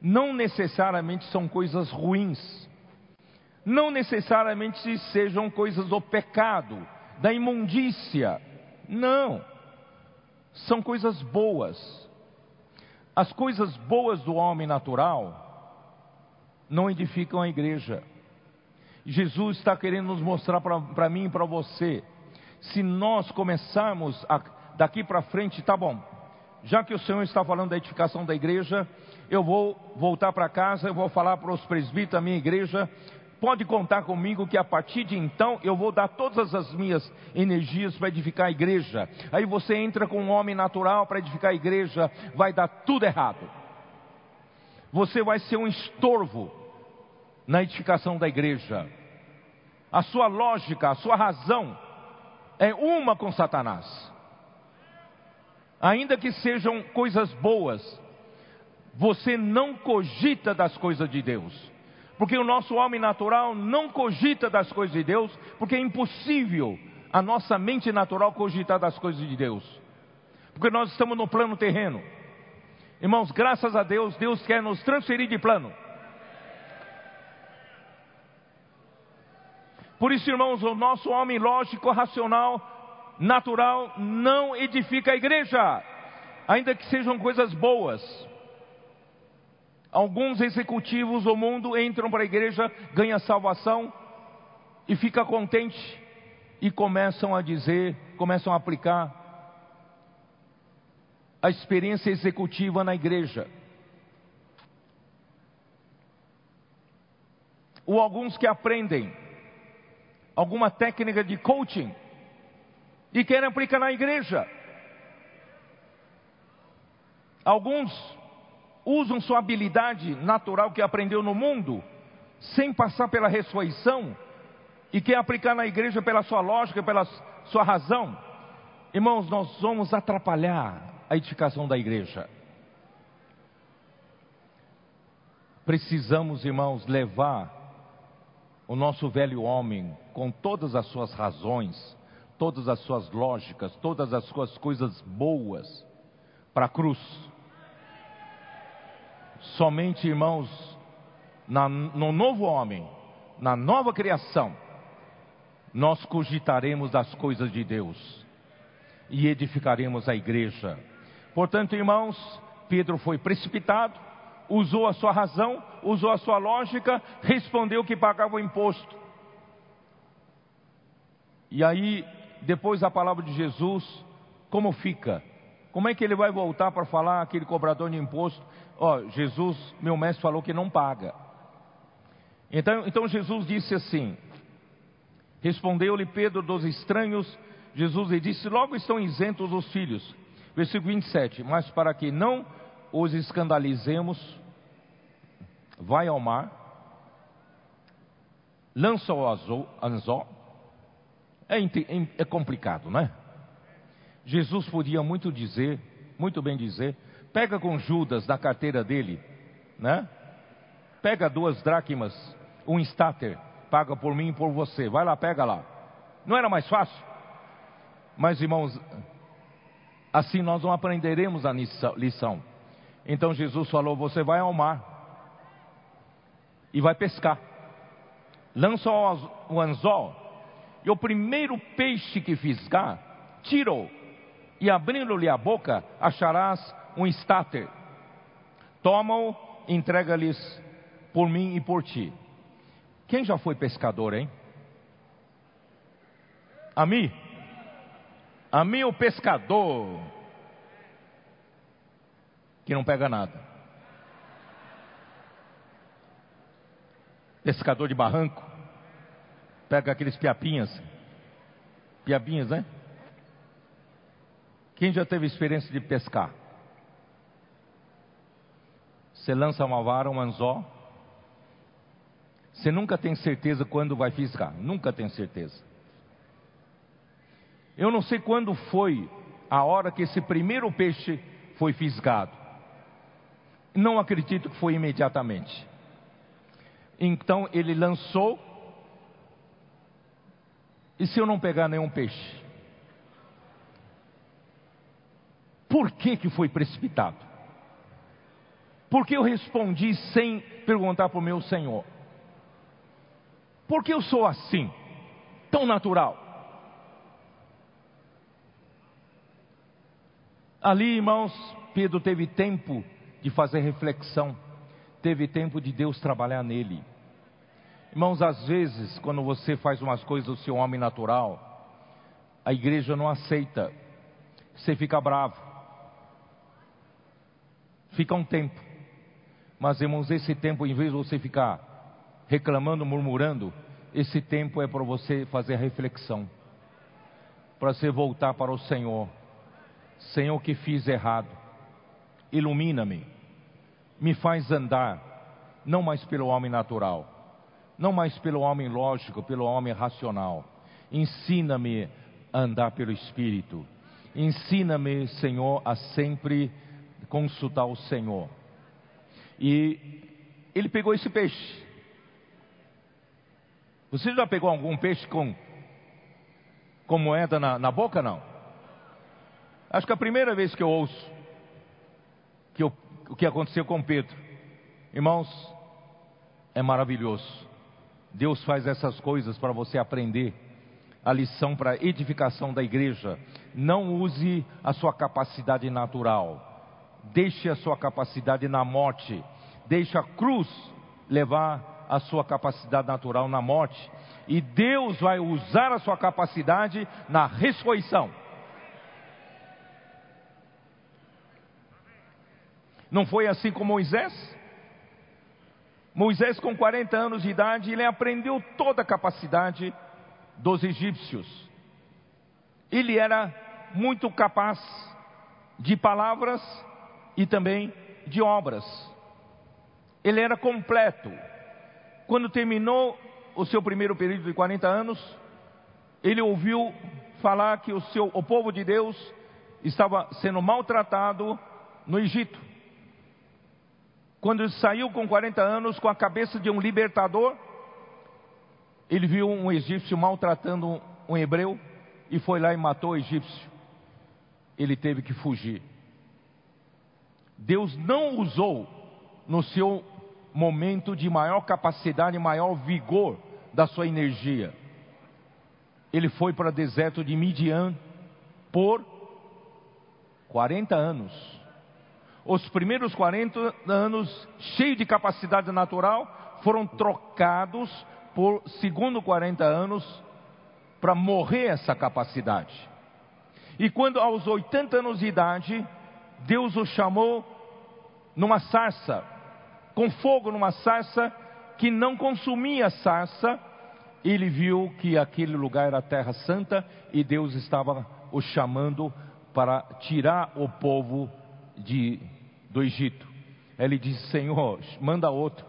não necessariamente são coisas ruins, não necessariamente sejam coisas do pecado, da imundícia, não, são coisas boas. As coisas boas do homem natural não edificam a igreja. Jesus está querendo nos mostrar para mim e para você. Se nós começarmos a, daqui para frente, tá bom. Já que o Senhor está falando da edificação da igreja, eu vou voltar para casa, eu vou falar para os presbíteros da minha igreja. Pode contar comigo que a partir de então eu vou dar todas as minhas energias para edificar a igreja. Aí você entra com um homem natural para edificar a igreja, vai dar tudo errado. Você vai ser um estorvo na edificação da igreja a sua lógica, a sua razão é uma com Satanás. Ainda que sejam coisas boas, você não cogita das coisas de Deus. Porque o nosso homem natural não cogita das coisas de Deus, porque é impossível a nossa mente natural cogitar das coisas de Deus. Porque nós estamos no plano terreno. Irmãos, graças a Deus, Deus quer nos transferir de plano. Por isso, irmãos, o nosso homem lógico, racional, natural, não edifica a igreja, ainda que sejam coisas boas. Alguns executivos do mundo entram para a igreja, ganham salvação e fica contente e começam a dizer, começam a aplicar a experiência executiva na igreja. Ou alguns que aprendem alguma técnica de coaching e querem aplicar na igreja. Alguns usam sua habilidade natural que aprendeu no mundo, sem passar pela ressurreição, e quer aplicar na igreja pela sua lógica, pela sua razão. Irmãos, nós vamos atrapalhar a edificação da igreja. Precisamos, irmãos, levar o nosso velho homem, com todas as suas razões, todas as suas lógicas, todas as suas coisas boas, para a cruz. Somente, irmãos, na, no novo homem, na nova criação, nós cogitaremos das coisas de Deus e edificaremos a igreja. Portanto, irmãos, Pedro foi precipitado, usou a sua razão, usou a sua lógica, respondeu que pagava o imposto. E aí, depois da palavra de Jesus, como fica? Como é que ele vai voltar para falar aquele cobrador de imposto? Ó, oh, Jesus, meu mestre falou que não paga. Então, então Jesus disse assim: Respondeu-lhe Pedro dos estranhos, Jesus lhe disse: Logo estão isentos os filhos. Versículo 27. Mas para que não os escandalizemos, vai ao mar, lança o anzol. É, é complicado, não é? Jesus podia muito dizer, muito bem dizer, pega com Judas da carteira dele, né? Pega duas dracmas, um estáter, paga por mim e por você. Vai lá, pega lá. Não era mais fácil? Mas irmãos, assim nós não aprenderemos a lição. Então Jesus falou: Você vai ao mar e vai pescar. Lança o anzol, e o primeiro peixe que fisgar, tirou, e abrindo-lhe a boca, acharás um estáter. Toma-o, entrega-lhes por mim e por ti. Quem já foi pescador, hein? A mim? A mim o pescador que não pega nada. Pescador de barranco, pega aqueles piapinhas, piabinhas, né? Quem já teve experiência de pescar? Você lança uma vara, um anzol, você nunca tem certeza quando vai fisgar, nunca tem certeza. Eu não sei quando foi a hora que esse primeiro peixe foi fisgado. Não acredito que foi imediatamente. Então ele lançou. E se eu não pegar nenhum peixe? Por que, que foi precipitado? Porque eu respondi sem perguntar para o meu Senhor. Por que eu sou assim, tão natural? Ali, irmãos, Pedro teve tempo de fazer reflexão, teve tempo de Deus trabalhar nele. Irmãos, às vezes, quando você faz umas coisas do seu homem natural, a igreja não aceita, você fica bravo, fica um tempo, mas irmãos, esse tempo, em vez de você ficar reclamando, murmurando, esse tempo é para você fazer reflexão, para você voltar para o Senhor. Senhor, que fiz errado, ilumina-me, me faz andar, não mais pelo homem natural, não mais pelo homem lógico, pelo homem racional. Ensina-me a andar pelo Espírito. Ensina-me, Senhor, a sempre consultar o Senhor. E ele pegou esse peixe. Você já pegou algum peixe com, com moeda na, na boca? Não. Acho que é a primeira vez que eu ouço que eu, o que aconteceu com Pedro. Irmãos, é maravilhoso. Deus faz essas coisas para você aprender a lição para edificação da igreja. Não use a sua capacidade natural. Deixe a sua capacidade na morte. Deixe a cruz levar a sua capacidade natural na morte. E Deus vai usar a sua capacidade na ressurreição. Não foi assim com Moisés? Moisés, com 40 anos de idade, ele aprendeu toda a capacidade dos egípcios. Ele era muito capaz de palavras e também de obras. Ele era completo. Quando terminou o seu primeiro período de 40 anos, ele ouviu falar que o, seu, o povo de Deus estava sendo maltratado no Egito. Quando ele saiu com 40 anos, com a cabeça de um libertador, ele viu um egípcio maltratando um hebreu e foi lá e matou o egípcio. Ele teve que fugir. Deus não usou no seu momento de maior capacidade, maior vigor da sua energia. Ele foi para o deserto de Midian por 40 anos. Os primeiros 40 anos, cheios de capacidade natural, foram trocados por segundo 40 anos para morrer essa capacidade. E quando aos 80 anos de idade, Deus o chamou numa sarça, com fogo numa sarça que não consumia a sarça, ele viu que aquele lugar era terra santa e Deus estava o chamando para tirar o povo de, do Egito. Ele disse: Senhor, manda outro.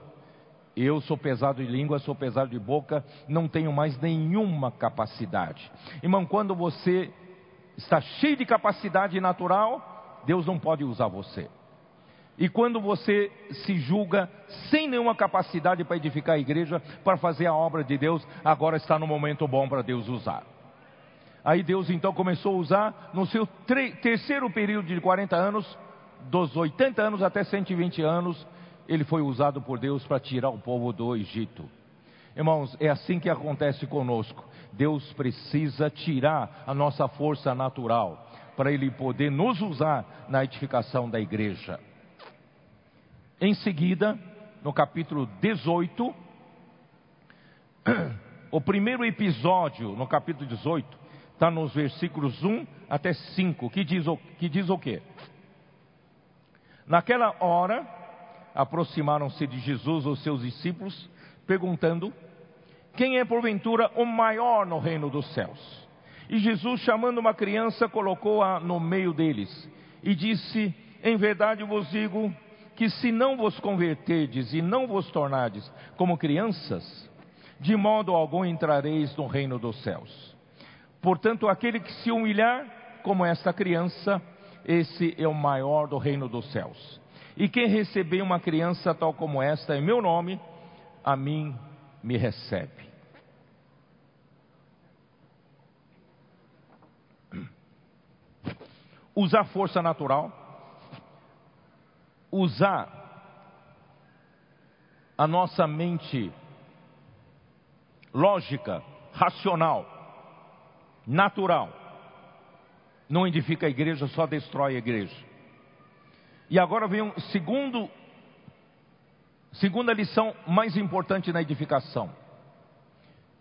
Eu sou pesado de língua, sou pesado de boca, não tenho mais nenhuma capacidade. Irmão, quando você está cheio de capacidade natural, Deus não pode usar você. E quando você se julga sem nenhuma capacidade para edificar a igreja, para fazer a obra de Deus, agora está no momento bom para Deus usar. Aí Deus então começou a usar no seu terceiro período de 40 anos, dos 80 anos até 120 anos, ele foi usado por Deus para tirar o povo do Egito. Irmãos, é assim que acontece conosco. Deus precisa tirar a nossa força natural para Ele poder nos usar na edificação da igreja. Em seguida, no capítulo 18, o primeiro episódio, no capítulo 18, está nos versículos 1 até 5, que diz o, que diz o quê? Naquela hora, aproximaram-se de Jesus os seus discípulos, perguntando: Quem é porventura o maior no reino dos céus? E Jesus, chamando uma criança, colocou-a no meio deles e disse: Em verdade vos digo que se não vos converterdes e não vos tornardes como crianças, de modo algum entrareis no reino dos céus. Portanto, aquele que se humilhar como esta criança, esse é o maior do reino dos céus. E quem receber uma criança tal como esta em meu nome, a mim me recebe. Usar força natural, usar a nossa mente lógica, racional, natural, não edifica a igreja, só destrói a igreja. E agora vem um segundo, segunda lição mais importante na edificação.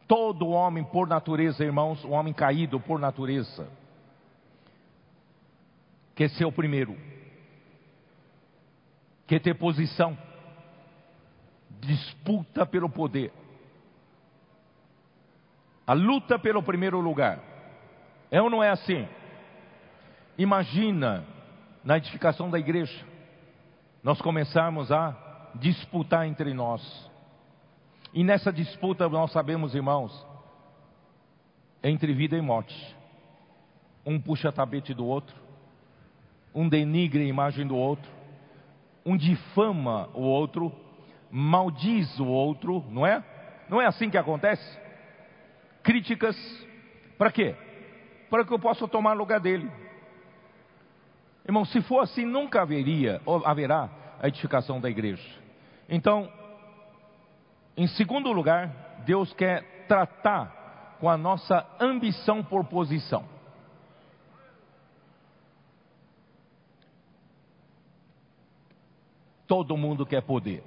Todo homem por natureza, irmãos, o homem caído por natureza, quer ser o primeiro, quer ter posição, disputa pelo poder, a luta pelo primeiro lugar. É ou não é assim? Imagina na edificação da igreja, nós começarmos a disputar entre nós. E nessa disputa nós sabemos, irmãos, entre vida e morte. Um puxa tapete do outro, um denigre a imagem do outro, um difama o outro, maldiz o outro, não é? Não é assim que acontece? Críticas, para quê? Para que eu possa tomar lugar dele. Irmão, se for assim, nunca haveria, haverá a edificação da igreja. Então, em segundo lugar, Deus quer tratar com a nossa ambição por posição. Todo mundo quer poder.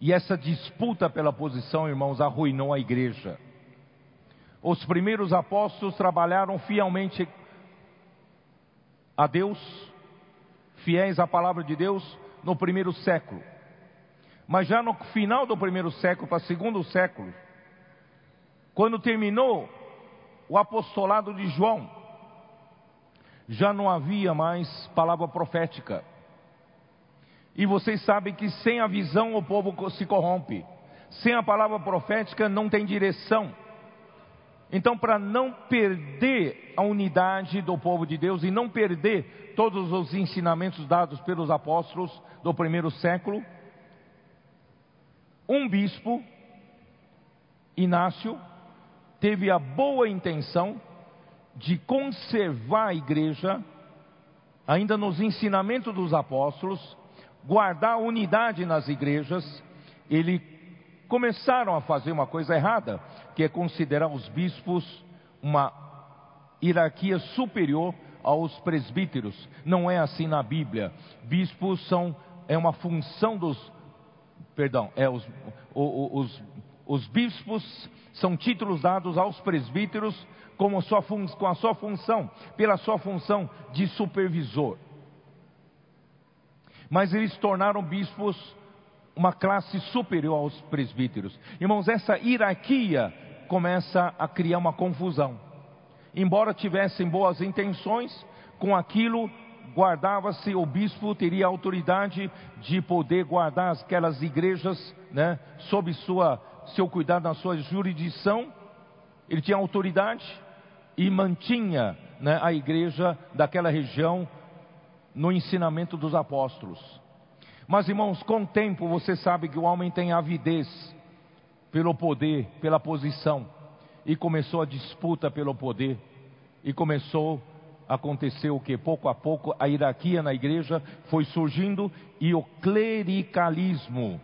E essa disputa pela posição, irmãos, arruinou a igreja. Os primeiros apóstolos trabalharam fielmente a Deus, fiéis à palavra de Deus, no primeiro século. Mas já no final do primeiro século para o segundo século, quando terminou o apostolado de João, já não havia mais palavra profética. E vocês sabem que sem a visão o povo se corrompe. Sem a palavra profética não tem direção. Então, para não perder a unidade do povo de Deus e não perder todos os ensinamentos dados pelos apóstolos do primeiro século, um bispo, Inácio, teve a boa intenção de conservar a igreja, ainda nos ensinamentos dos apóstolos, guardar a unidade nas igrejas, ele começaram a fazer uma coisa errada, que é considerar os bispos uma hierarquia superior aos presbíteros. Não é assim na Bíblia. Bispos são é uma função dos perdão, é os, os, os, os bispos são títulos dados aos presbíteros como sua, com a sua função, pela sua função de supervisor mas eles tornaram bispos uma classe superior aos presbíteros. Irmãos, essa hierarquia começa a criar uma confusão. Embora tivessem boas intenções, com aquilo guardava-se, o bispo teria autoridade de poder guardar aquelas igrejas, né, sob sua, seu cuidado na sua jurisdição. Ele tinha autoridade e mantinha né, a igreja daquela região no ensinamento dos apóstolos. Mas irmãos, com o tempo você sabe que o homem tem avidez pelo poder, pela posição, e começou a disputa pelo poder, e começou a acontecer o que? Pouco a pouco a hierarquia na igreja foi surgindo e o clericalismo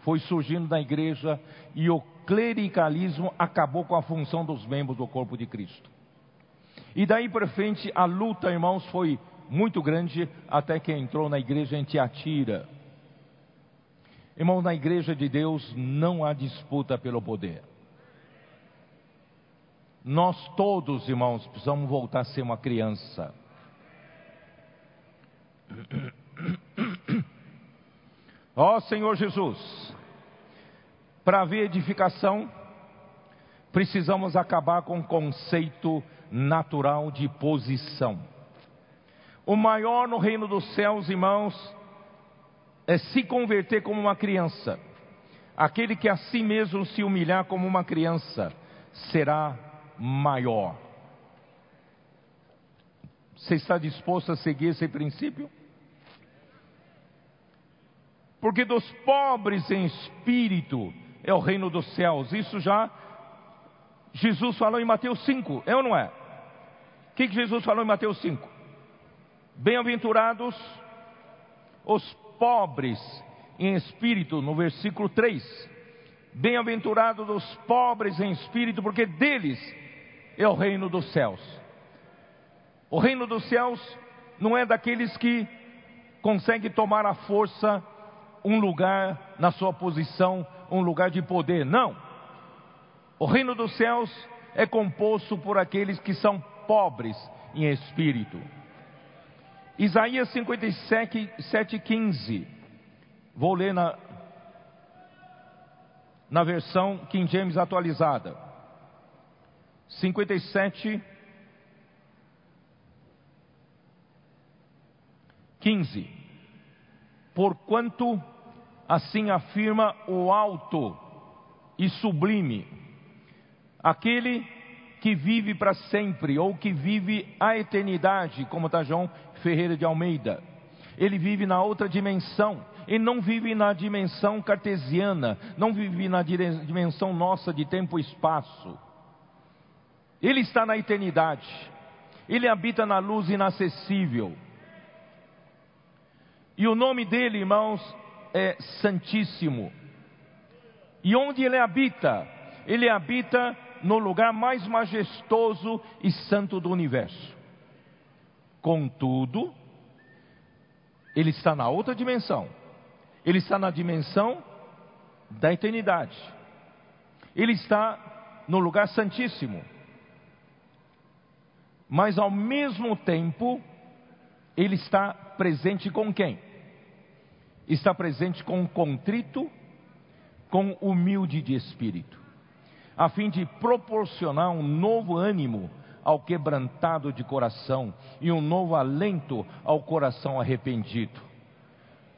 foi surgindo na igreja e o clericalismo acabou com a função dos membros do corpo de Cristo. E daí para frente a luta, irmãos, foi muito grande até que entrou na igreja em Tiatira. Irmão, na igreja de Deus não há disputa pelo poder. Nós todos, irmãos, precisamos voltar a ser uma criança. Ó oh, Senhor Jesus, para haver edificação, precisamos acabar com o conceito natural de posição. O maior no reino dos céus, irmãos, é se converter como uma criança. Aquele que a si mesmo se humilhar como uma criança será maior. Você está disposto a seguir esse princípio? Porque dos pobres em espírito é o reino dos céus. Isso já Jesus falou em Mateus 5, é ou não é? O que, Jesus falou em Mateus 5? Bem-aventurados os pobres em espírito, no versículo 3. Bem-aventurados os pobres em espírito, porque deles é o reino dos céus. O reino dos céus não é daqueles que conseguem tomar à força um lugar na sua posição, um lugar de poder. Não. O reino dos céus é composto por aqueles que são pobres em espírito. Isaías 57, 7, 15. Vou ler na, na versão King James atualizada. 57, 15. Porquanto assim afirma o alto e sublime, aquele que vive para sempre, ou que vive a eternidade, como está João Ferreira de Almeida. Ele vive na outra dimensão, ele não vive na dimensão cartesiana, não vive na dimensão nossa de tempo e espaço. Ele está na eternidade, ele habita na luz inacessível. E o nome dele, irmãos, é Santíssimo. E onde ele habita? Ele habita no lugar mais majestoso e santo do universo. Contudo, ele está na outra dimensão. Ele está na dimensão da eternidade. Ele está no lugar santíssimo. Mas ao mesmo tempo, ele está presente com quem? Está presente com contrito, com humilde de espírito, a fim de proporcionar um novo ânimo ao quebrantado de coração e um novo alento ao coração arrependido.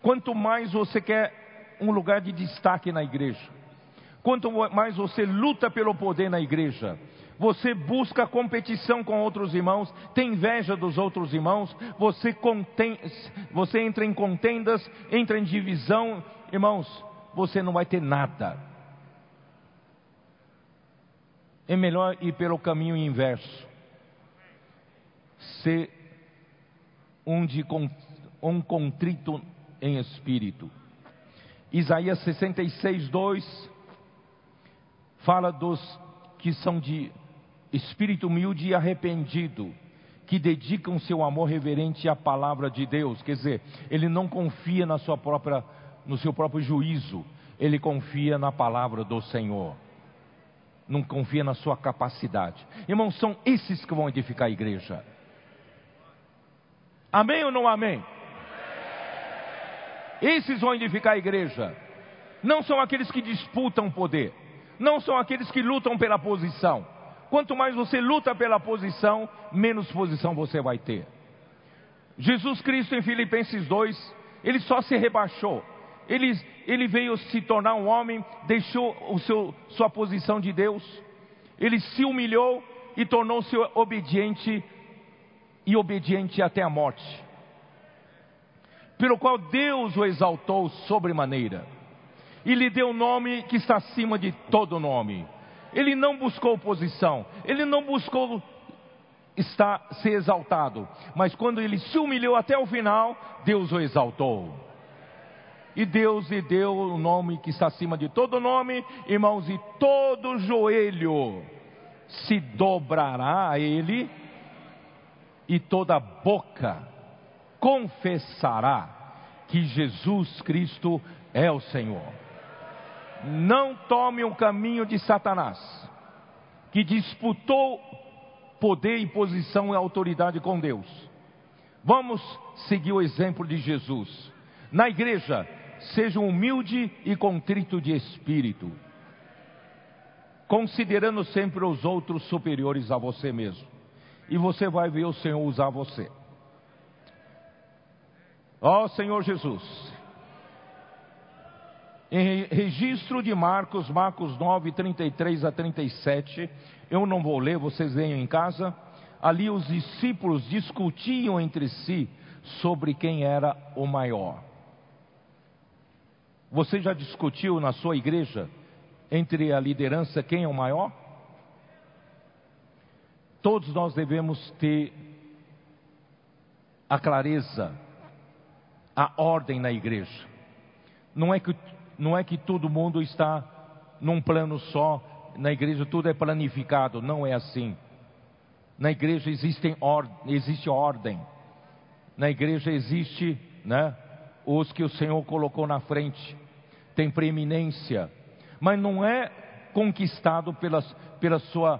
Quanto mais você quer um lugar de destaque na igreja, quanto mais você luta pelo poder na igreja, você busca competição com outros irmãos, tem inveja dos outros irmãos, você, contém, você entra em contendas, entra em divisão, irmãos, você não vai ter nada. É melhor ir pelo caminho inverso. Ser um, de, um contrito em espírito. Isaías 66, 2 fala dos que são de espírito humilde e arrependido, que dedicam seu amor reverente à palavra de Deus. Quer dizer, ele não confia na sua própria, no seu próprio juízo, ele confia na palavra do Senhor. Não confia na sua capacidade. Irmãos, são esses que vão edificar a igreja. Amém ou não amém? Esses vão edificar a igreja. Não são aqueles que disputam poder. Não são aqueles que lutam pela posição Quanto mais você luta pela posição, menos posição você vai ter. Jesus Cristo em Filipenses 2, ele só se rebaixou. Ele, ele veio se tornar um homem, deixou o seu, sua posição de Deus. Ele se humilhou e tornou-se obediente e obediente até a morte. Pelo qual Deus o exaltou sobremaneira e lhe deu o nome que está acima de todo nome ele não buscou posição, ele não buscou estar ser exaltado, mas quando ele se humilhou até o final, Deus o exaltou. E Deus lhe deu o nome que está acima de todo nome, irmãos, e todo joelho se dobrará a ele, e toda boca confessará que Jesus Cristo é o Senhor. Não tome o caminho de Satanás, que disputou poder e posição e autoridade com Deus. Vamos seguir o exemplo de Jesus. Na igreja, seja humilde e contrito de espírito, considerando sempre os outros superiores a você mesmo. E você vai ver o Senhor usar você. Ó oh, Senhor Jesus, em registro de Marcos, Marcos 9, 33 a 37, eu não vou ler, vocês leiam em casa. Ali os discípulos discutiam entre si sobre quem era o maior. Você já discutiu na sua igreja entre a liderança quem é o maior? Todos nós devemos ter a clareza, a ordem na igreja. Não é que não é que todo mundo está num plano só, na igreja tudo é planificado, não é assim. Na igreja existem or, existe ordem, na igreja existe né, os que o Senhor colocou na frente, tem preeminência, mas não é conquistado pela, pela sua,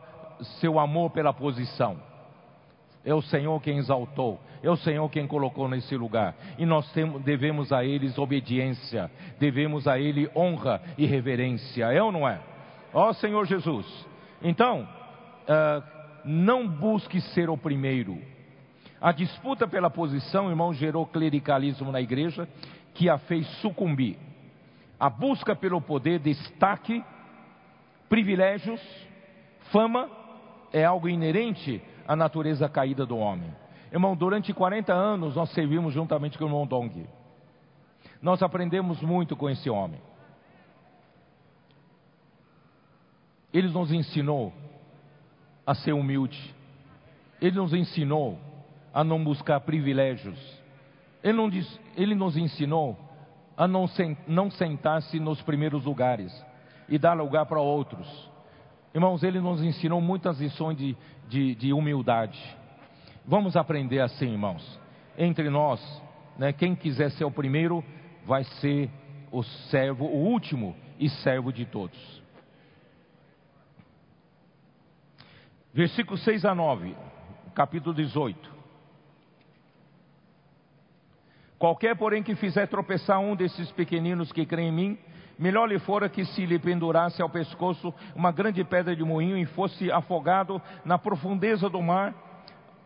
seu amor pela posição. É o Senhor quem exaltou, é o Senhor quem colocou nesse lugar. E nós temos, devemos a eles obediência, devemos a Ele honra e reverência. É ou não é? Ó Senhor Jesus. Então, uh, não busque ser o primeiro. A disputa pela posição, irmão, gerou clericalismo na igreja, que a fez sucumbir. A busca pelo poder, destaque, privilégios, fama, é algo inerente à natureza caída do homem. Irmão, durante 40 anos nós servimos juntamente com o irmão Dong. Nós aprendemos muito com esse homem. Ele nos ensinou a ser humilde. Ele nos ensinou a não buscar privilégios. Ele, não diz, ele nos ensinou a não, não sentar-se nos primeiros lugares, e dar lugar para outros. Irmãos, ele nos ensinou muitas lições de, de, de humildade. Vamos aprender assim, irmãos. Entre nós, né, quem quiser ser o primeiro, vai ser o servo, o último e servo de todos. Versículos 6 a 9, capítulo 18. Qualquer, porém, que fizer tropeçar um desses pequeninos que creem em mim, melhor lhe fora que se lhe pendurasse ao pescoço uma grande pedra de moinho e fosse afogado na profundeza do mar.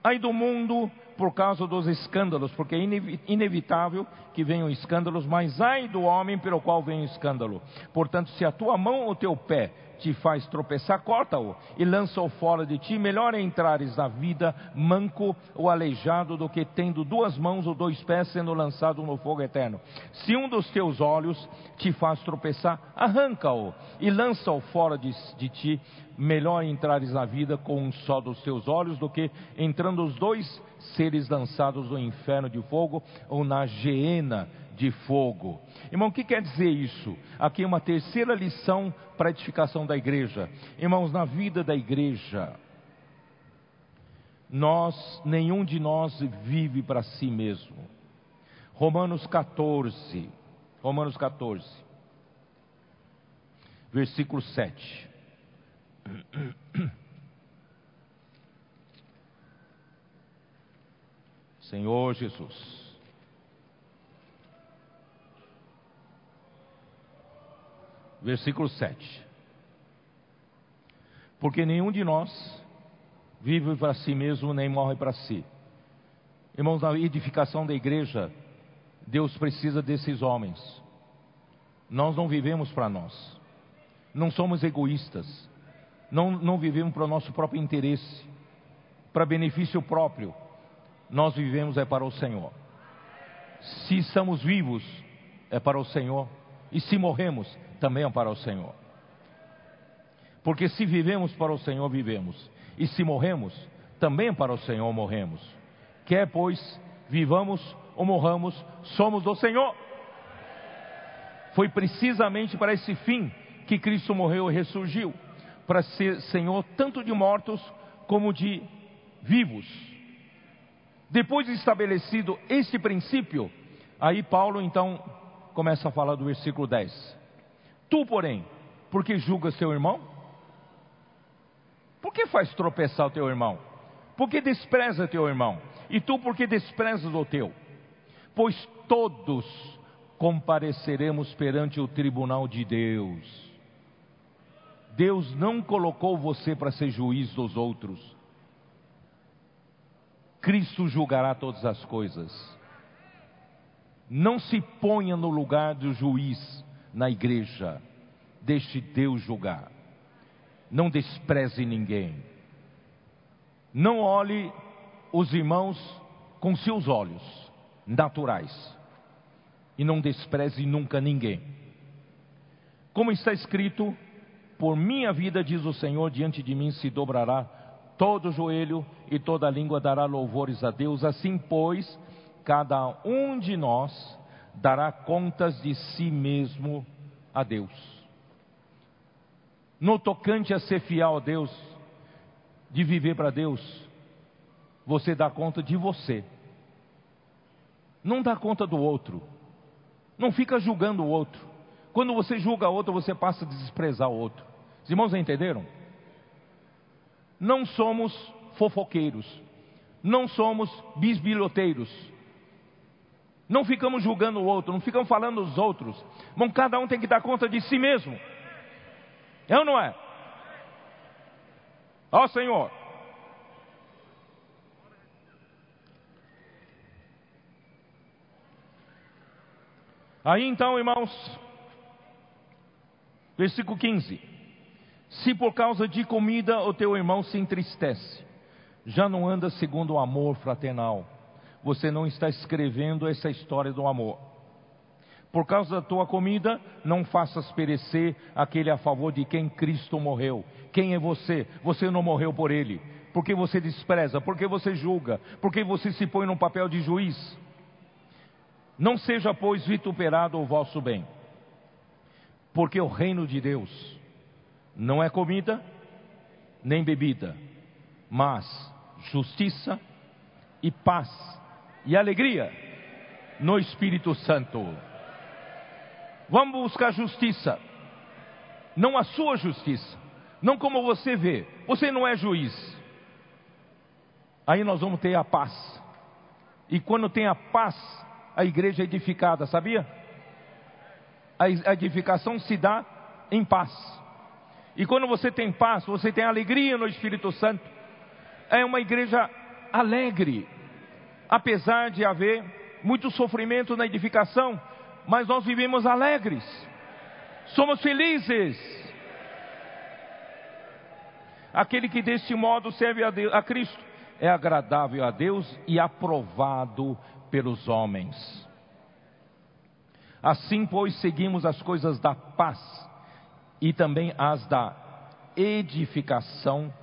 Ai do mundo por causa dos escândalos, porque é inevitável que venham escândalos, mas ai do homem pelo qual vem o escândalo. Portanto, se a tua mão ou teu pé te faz tropeçar, corta-o e lança-o fora de ti. Melhor é entrares na vida manco ou aleijado do que tendo duas mãos ou dois pés sendo lançado no fogo eterno. Se um dos teus olhos te faz tropeçar, arranca-o e lança-o fora de, de ti. Melhor entrares na vida com um só dos teus olhos do que entrando os dois seres lançados no inferno de fogo ou na geena de fogo. Irmão, o que quer dizer isso? Aqui é uma terceira lição para a edificação da igreja. Irmãos, na vida da igreja, nós, nenhum de nós vive para si mesmo. Romanos 14, Romanos 14, versículo 7. Senhor Jesus. versículo 7. Porque nenhum de nós vive para si mesmo nem morre para si. Irmãos, na edificação da igreja, Deus precisa desses homens. Nós não vivemos para nós, não somos egoístas, não, não vivemos para o nosso próprio interesse, para benefício próprio. Nós vivemos é para o Senhor. Se estamos vivos, é para o Senhor, e se morremos, também é para o Senhor. Porque se vivemos para o Senhor, vivemos. E se morremos, também para o Senhor morremos. Quer, pois, vivamos ou morramos, somos do Senhor. Foi precisamente para esse fim que Cristo morreu e ressurgiu para ser Senhor tanto de mortos como de vivos. Depois de estabelecido esse princípio, aí Paulo então começa a falar do versículo 10. Tu, porém, porque julgas teu irmão? Por que faz tropeçar o teu irmão? Por que despreza teu irmão? E tu, por que desprezas o teu? Pois todos compareceremos perante o tribunal de Deus. Deus não colocou você para ser juiz dos outros. Cristo julgará todas as coisas. Não se ponha no lugar do juiz na igreja. Deixe Deus julgar. Não despreze ninguém. Não olhe os irmãos com seus olhos naturais. E não despreze nunca ninguém. Como está escrito, por minha vida, diz o Senhor, diante de mim se dobrará todo joelho e toda língua dará louvores a Deus. Assim, pois, cada um de nós dará contas de si mesmo a Deus. No tocante a ser fiel a Deus, de viver para Deus, você dá conta de você. Não dá conta do outro. Não fica julgando o outro. Quando você julga o outro, você passa a desprezar o outro. Os irmãos entenderam? Não somos fofoqueiros. Não somos bisbilhoteiros não ficamos julgando o outro, não ficamos falando dos outros. Bom, cada um tem que dar conta de si mesmo. É ou não é? Ó Senhor. Aí então, irmãos, versículo 15: Se por causa de comida o teu irmão se entristece, já não anda segundo o amor fraternal você não está escrevendo essa história do amor. Por causa da tua comida, não faças perecer aquele a favor de quem Cristo morreu. Quem é você? Você não morreu por ele. Porque você despreza, porque você julga, porque você se põe num papel de juiz. Não seja, pois, vituperado o vosso bem. Porque o reino de Deus não é comida nem bebida, mas justiça e paz e alegria no Espírito Santo. Vamos buscar justiça, não a sua justiça, não como você vê, você não é juiz. Aí nós vamos ter a paz, e quando tem a paz, a igreja é edificada, sabia? A edificação se dá em paz. E quando você tem paz, você tem alegria no Espírito Santo. É uma igreja alegre, apesar de haver muito sofrimento na edificação, mas nós vivemos alegres, somos felizes. Aquele que deste modo serve a, Deus, a Cristo é agradável a Deus e aprovado pelos homens. Assim, pois, seguimos as coisas da paz e também as da edificação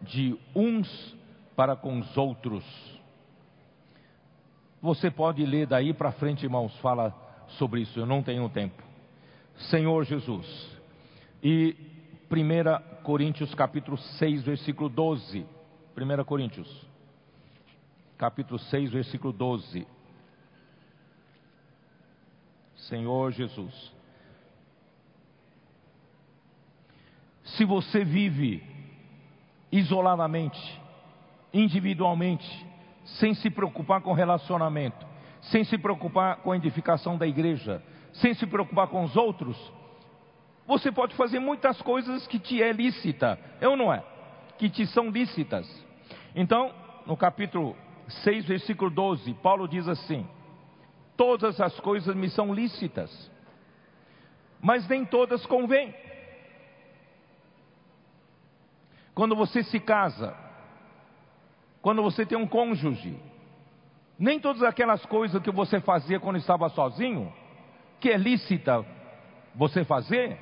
de uns para com os outros. Você pode ler daí para frente, irmãos, fala sobre isso, eu não tenho tempo. Senhor Jesus. E 1 Coríntios capítulo 6, versículo 12. 1 Coríntios, capítulo 6, versículo 12. Senhor Jesus. Se você vive isoladamente, individualmente, sem se preocupar com relacionamento, sem se preocupar com a edificação da igreja, sem se preocupar com os outros, você pode fazer muitas coisas que te é lícita, é ou não é? Que te são lícitas. Então, no capítulo 6, versículo 12, Paulo diz assim: Todas as coisas me são lícitas, mas nem todas convêm. Quando você se casa, quando você tem um cônjuge, nem todas aquelas coisas que você fazia quando estava sozinho, que é lícita você fazer,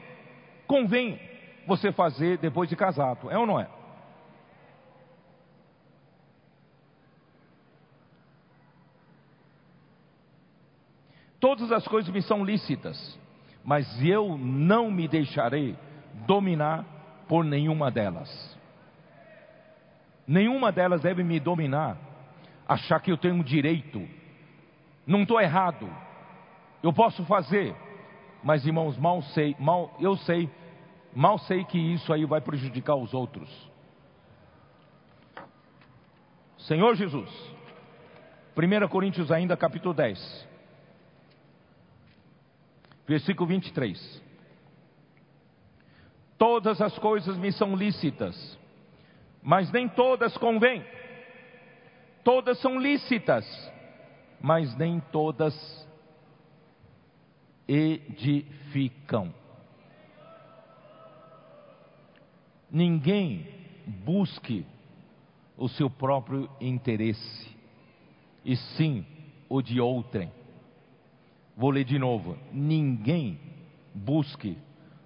convém você fazer depois de casado, é ou não é? Todas as coisas me são lícitas, mas eu não me deixarei dominar por nenhuma delas. Nenhuma delas deve me dominar, achar que eu tenho direito. Não estou errado. Eu posso fazer, mas irmãos, mal sei, mal eu sei, mal sei que isso aí vai prejudicar os outros. Senhor Jesus, 1 Coríntios ainda capítulo 10, versículo 23. Todas as coisas me são lícitas, mas nem todas convêm. Todas são lícitas, mas nem todas edificam. Ninguém busque o seu próprio interesse, e sim o de outrem. Vou ler de novo. Ninguém busque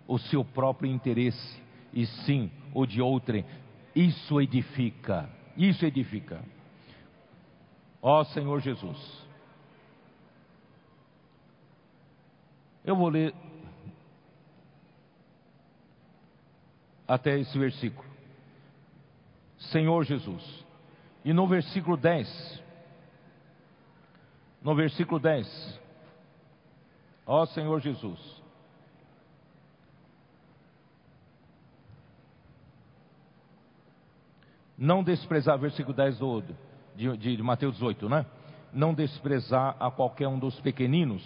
o seu próprio interesse, e sim o de outrem. Isso edifica. Isso edifica. Ó Senhor Jesus. Eu vou ler até esse versículo. Senhor Jesus. E no versículo 10, no versículo 10, ó Senhor Jesus, Não desprezar, versículo 10 do, de, de, Mateus 18, né? Não desprezar a qualquer um dos pequeninos.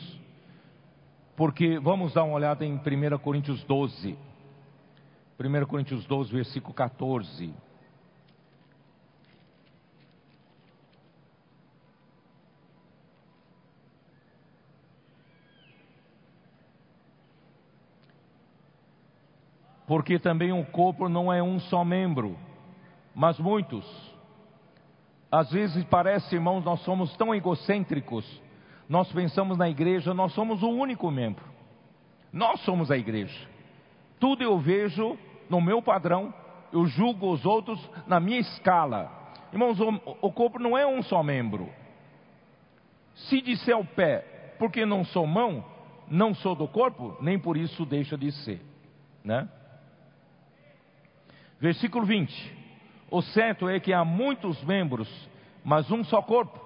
Porque vamos dar uma olhada em 1 Coríntios 12. 1 Coríntios 12, versículo 14. Porque também o corpo não é um só membro, mas muitos. Às vezes parece, irmãos, nós somos tão egocêntricos, nós pensamos na igreja, nós somos o único membro. Nós somos a igreja. Tudo eu vejo no meu padrão, eu julgo os outros na minha escala. Irmãos, o, corpo não é um só membro. Se disser o pé, porque não sou mão, não sou do corpo, nem por isso deixa de ser. Né? Versículo 20: O certo é que há muitos membros, mas um só corpo.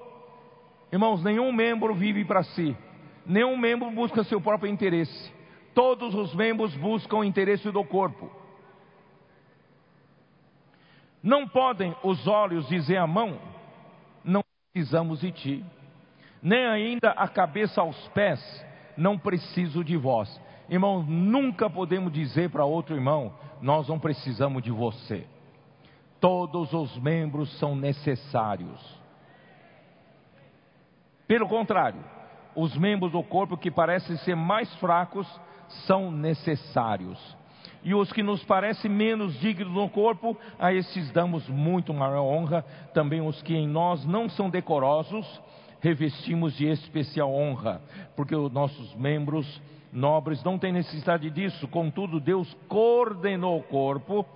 Irmãos, nenhum membro vive para si, nenhum membro busca seu próprio interesse. Todos os membros buscam o interesse do corpo. Não podem os olhos dizer à mão: Não precisamos de ti, nem ainda a cabeça aos pés: Não preciso de vós. Irmão, nunca podemos dizer para outro irmão: Nós não precisamos de você. Todos os membros são necessários. Pelo contrário, os membros do corpo que parecem ser mais fracos são necessários e os que nos parecem menos dignos no corpo, a esses damos muito maior honra. Também os que em nós não são decorosos, revestimos de especial honra, porque os nossos membros nobres não têm necessidade disso. Contudo, Deus coordenou o corpo,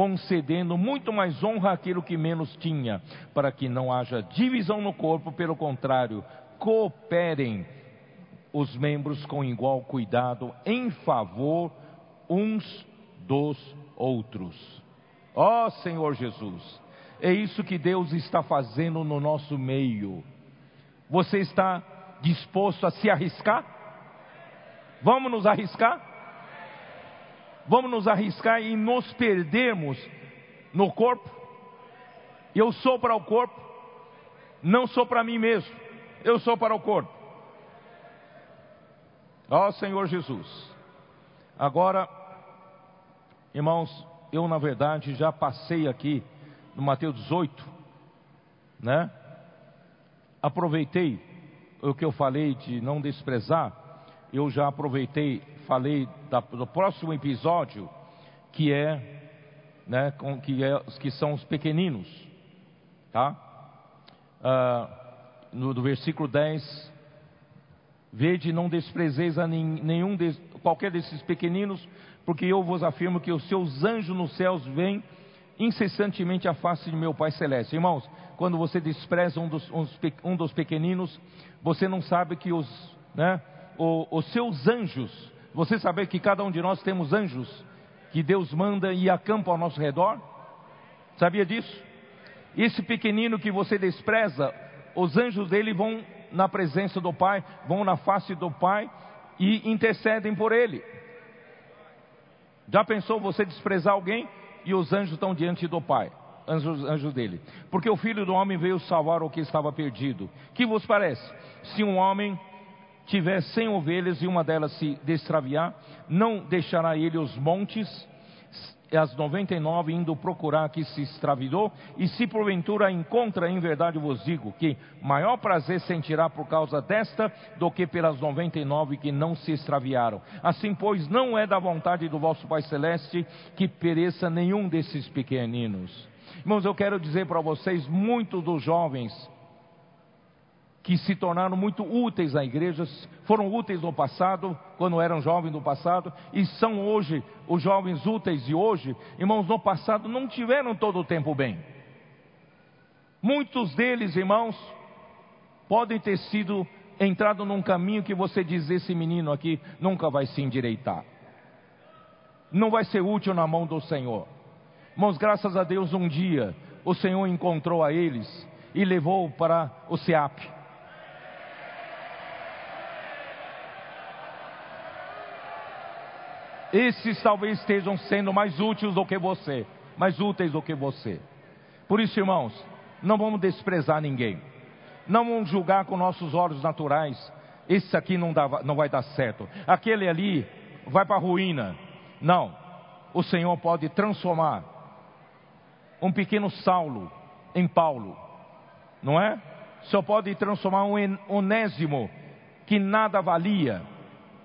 concedendo muito mais honra àquilo que menos tinha, para que não haja divisão no corpo, pelo contrário, cooperem os membros com igual cuidado em favor uns dos outros. Ó oh, Senhor Jesus, é isso que Deus está fazendo no nosso meio. Você está disposto a se arriscar? Vamos nos arriscar? Vamos nos arriscar e nos perdermos no corpo? Eu sou para o corpo, não sou para mim mesmo, eu sou para o corpo. Ó oh, Senhor Jesus. Agora, Irmãos, eu na verdade já passei aqui no Mateus 18, né? Aproveitei o que eu falei de não desprezar, eu já aproveitei, falei da, do próximo episódio, que é, né, com, que, é, que são os pequeninos, tá? Ah, no, do versículo 10, Vede, não desprezeis a nenhum qualquer desses pequeninos, porque eu vos afirmo que os seus anjos nos céus vêm incessantemente à face de meu Pai Celeste. Irmãos, quando você despreza um dos, um dos pequeninos, você não sabe que os, né, os, os seus anjos, você sabe que cada um de nós temos anjos que Deus manda e acampa ao nosso redor? Sabia disso? Esse pequenino que você despreza, os anjos dele vão na presença do Pai, vão na face do Pai e intercedem por ele. Já pensou você desprezar alguém e os anjos estão diante do Pai, anjos, anjos dele? Porque o Filho do Homem veio salvar o que estava perdido. Que vos parece? Se um homem tiver cem ovelhas e uma delas se destraviar, não deixará ele os montes as 99 indo procurar que se extravidou, e se porventura encontra, em verdade vos digo, que maior prazer sentirá por causa desta do que pelas 99 que não se extraviaram. Assim, pois, não é da vontade do vosso Pai Celeste que pereça nenhum desses pequeninos. Irmãos, eu quero dizer para vocês, muitos dos jovens que se tornaram muito úteis à igreja, foram úteis no passado, quando eram jovens no passado, e são hoje os jovens úteis de hoje, irmãos, no passado não tiveram todo o tempo bem. Muitos deles, irmãos, podem ter sido entrado num caminho que você diz: esse menino aqui nunca vai se endireitar, não vai ser útil na mão do Senhor. Irmãos, graças a Deus, um dia o Senhor encontrou a eles e levou para o SEAP esses talvez estejam sendo mais úteis do que você, mais úteis do que você. Por isso, irmãos, não vamos desprezar ninguém, não vamos julgar com nossos olhos naturais. Esse aqui não, dá, não vai dar certo, aquele ali vai para a ruína. Não, o Senhor pode transformar um pequeno Saulo em Paulo, não é? Senhor pode transformar um onésimo que nada valia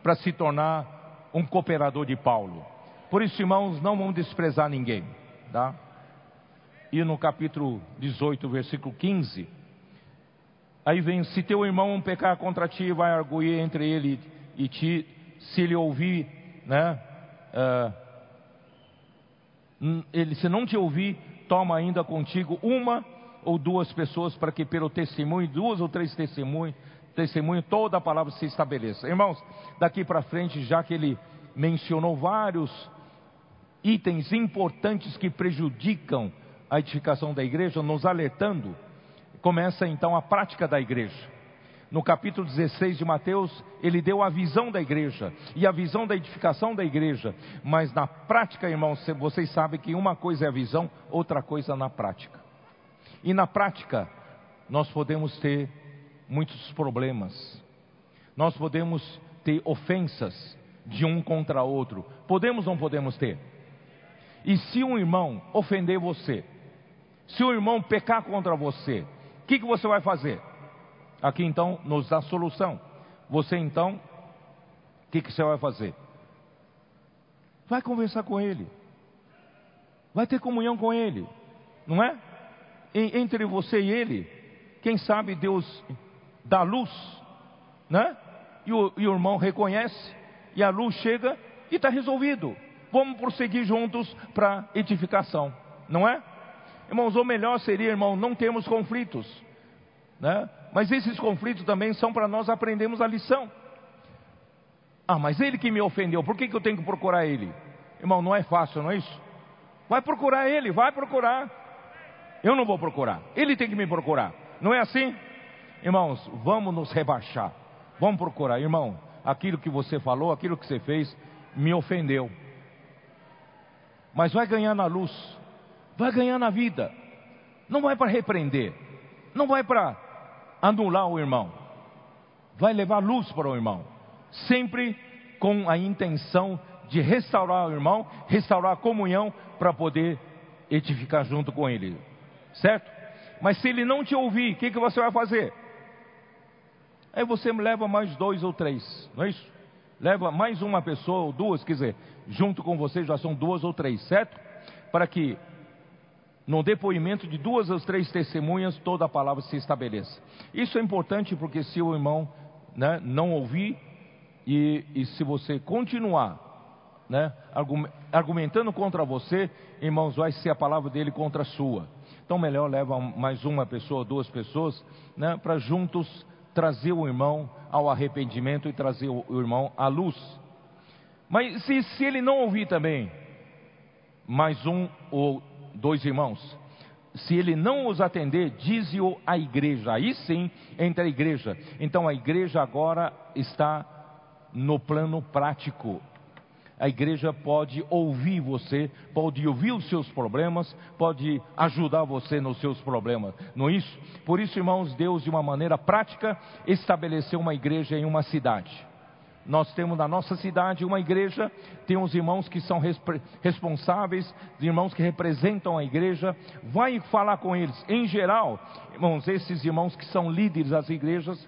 para se tornar um cooperador de Paulo. Por isso, irmãos, não vamos desprezar ninguém, tá? E no capítulo 18, versículo 15, aí vem: Se teu irmão pecar contra ti, vai arguir entre ele e ti, se ele ouvir, né? Uh, ele, se não te ouvir, toma ainda contigo uma ou duas pessoas, para que pelo testemunho, duas ou três testemunhos, testemunho, toda a palavra se estabeleça. Irmãos, daqui para frente, já que ele mencionou vários itens importantes que prejudicam a edificação da igreja, nos alertando, começa então a prática da igreja. No capítulo 16 de Mateus, ele deu a visão da igreja e a visão da edificação da igreja. Mas na prática, irmãos, vocês sabem que uma coisa é a visão, outra coisa na prática. E na prática, nós podemos ter muitos problemas. Nós podemos ter ofensas de um contra outro. Podemos ou não podemos ter? E se um irmão ofender você, se um irmão pecar contra você, o que, que você vai fazer? Aqui então nos dá solução. Você então, o que, que você vai fazer? Vai conversar com ele. Vai ter comunhão com ele. Não é? Entre você e ele, quem sabe Deus dá luz, né? E o, e o irmão reconhece, e a luz chega e está resolvido. Vamos prosseguir juntos para edificação, não é? Irmãos, o melhor seria, irmão, não termos conflitos, né? Mas esses conflitos também são para nós aprendermos a lição. Ah, mas ele que me ofendeu, por que, que eu tenho que procurar ele? Irmão, não é fácil, não é isso? Vai procurar ele, vai procurar. Eu não vou procurar, ele tem que me procurar. Não é assim? Irmãos, vamos nos rebaixar. Vamos procurar, irmão. Aquilo que você falou, aquilo que você fez, me ofendeu. Mas vai ganhar na luz, vai ganhar na vida. Não vai para repreender, não vai para anular o irmão, vai levar luz para o irmão, sempre com a intenção de restaurar o irmão, restaurar a comunhão para poder edificar junto com ele, certo? Mas se ele não te ouvir, o que, que você vai fazer? Aí você leva mais dois ou três, não é isso? Leva mais uma pessoa ou duas, quer dizer, junto com você já são duas ou três, certo? Para que no depoimento de duas ou três testemunhas, toda a palavra se estabeleça. Isso é importante porque se o irmão né, não ouvir e, e, se você continuar né, argumentando contra você, irmãos, vai ser a palavra dele contra a sua. Então, melhor leva mais uma pessoa, duas pessoas, né, para juntos trazer o irmão ao arrependimento e trazer o irmão à luz. Mas se, se ele não ouvir também, mais um ou dois irmãos. Se ele não os atender, dize-o à igreja. Aí sim entra a igreja. Então a igreja agora está no plano prático. A igreja pode ouvir você, pode ouvir os seus problemas, pode ajudar você nos seus problemas, não é isso? Por isso, irmãos, Deus, de uma maneira prática, estabeleceu uma igreja em uma cidade. Nós temos na nossa cidade uma igreja, temos irmãos que são responsáveis, irmãos que representam a igreja. Vai falar com eles. Em geral, irmãos, esses irmãos que são líderes das igrejas,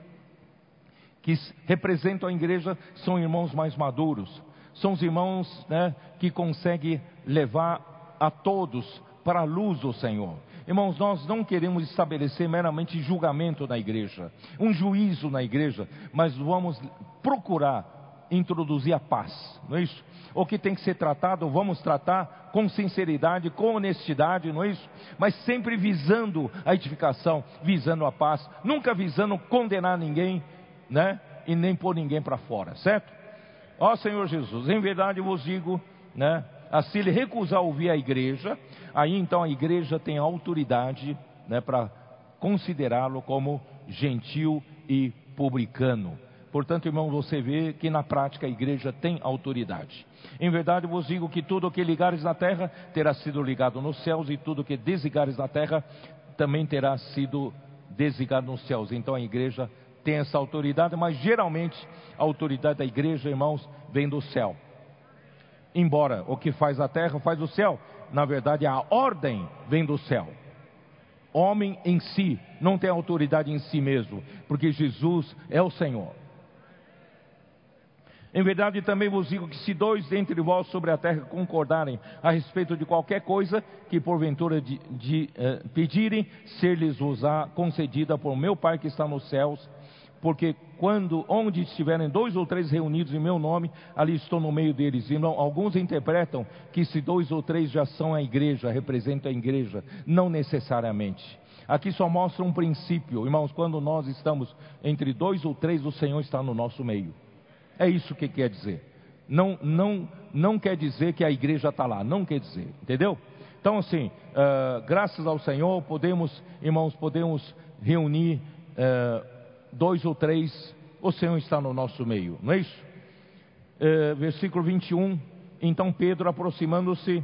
que representam a igreja, são irmãos mais maduros. São os irmãos né, que conseguem levar a todos para a luz do Senhor. Irmãos, nós não queremos estabelecer meramente julgamento na igreja, um juízo na igreja, mas vamos procurar introduzir a paz, não é isso? O que tem que ser tratado, vamos tratar com sinceridade, com honestidade, não é isso? Mas sempre visando a edificação, visando a paz, nunca visando condenar ninguém, né? E nem pôr ninguém para fora, certo? Ó Senhor Jesus, em verdade vos digo, né? a se ele recusar ouvir a igreja, aí então a igreja tem autoridade né, para considerá-lo como gentil e publicano. Portanto, irmão, você vê que na prática a igreja tem autoridade. Em verdade vos digo que tudo o que ligares na terra terá sido ligado nos céus, e tudo o que desligares na terra também terá sido desligado nos céus. Então a igreja tem essa autoridade, mas geralmente a autoridade da igreja, irmãos, vem do céu embora o que faz a terra faz o céu, na verdade a ordem vem do céu. Homem em si não tem autoridade em si mesmo, porque Jesus é o Senhor. Em verdade também vos digo que se dois dentre vós sobre a terra concordarem a respeito de qualquer coisa que porventura de, de, eh, pedirem, ser-lhes-vos-á concedida por meu Pai que está nos céus porque quando onde estiverem dois ou três reunidos em meu nome, ali estou no meio deles. E não, alguns interpretam que se dois ou três já são a igreja, representam a igreja, não necessariamente. Aqui só mostra um princípio, irmãos, quando nós estamos entre dois ou três, o Senhor está no nosso meio. É isso que quer dizer. Não, não, não quer dizer que a igreja está lá, não quer dizer, entendeu? Então, assim, uh, graças ao Senhor, podemos, irmãos, podemos reunir uh, dois ou três, o Senhor está no nosso meio, não é isso? Uh, versículo 21. Então Pedro, aproximando-se,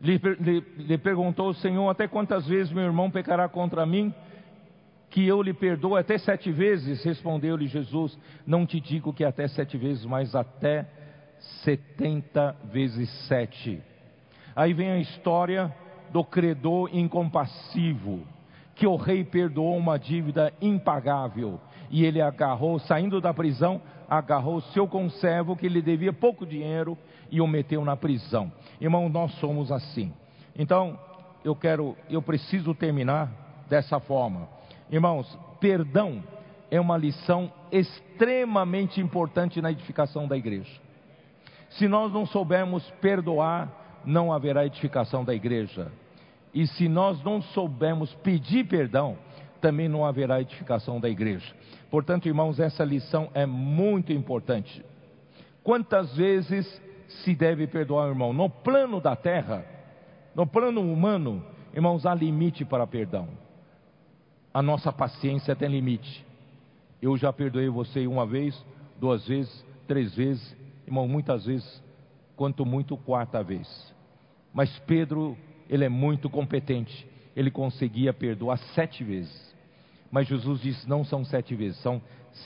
lhe, lhe, lhe perguntou: Senhor, até quantas vezes meu irmão pecará contra mim? que eu lhe perdoo até sete vezes, respondeu-lhe Jesus, não te digo que até sete vezes, mas até setenta vezes sete. Aí vem a história do credor incompassivo, que o rei perdoou uma dívida impagável, e ele agarrou, saindo da prisão, agarrou seu conservo que lhe devia pouco dinheiro e o meteu na prisão. Irmão, nós somos assim. Então, eu quero, eu preciso terminar dessa forma. Irmãos, perdão é uma lição extremamente importante na edificação da igreja. Se nós não soubermos perdoar, não haverá edificação da igreja. E se nós não soubermos pedir perdão, também não haverá edificação da igreja. Portanto, irmãos, essa lição é muito importante. Quantas vezes se deve perdoar, irmão? No plano da terra, no plano humano, irmãos, há limite para perdão a nossa paciência tem limite. Eu já perdoei você uma vez, duas vezes, três vezes, irmão, muitas vezes, quanto muito quarta vez. Mas Pedro, ele é muito competente, ele conseguia perdoar sete vezes. Mas Jesus disse: não são sete vezes, são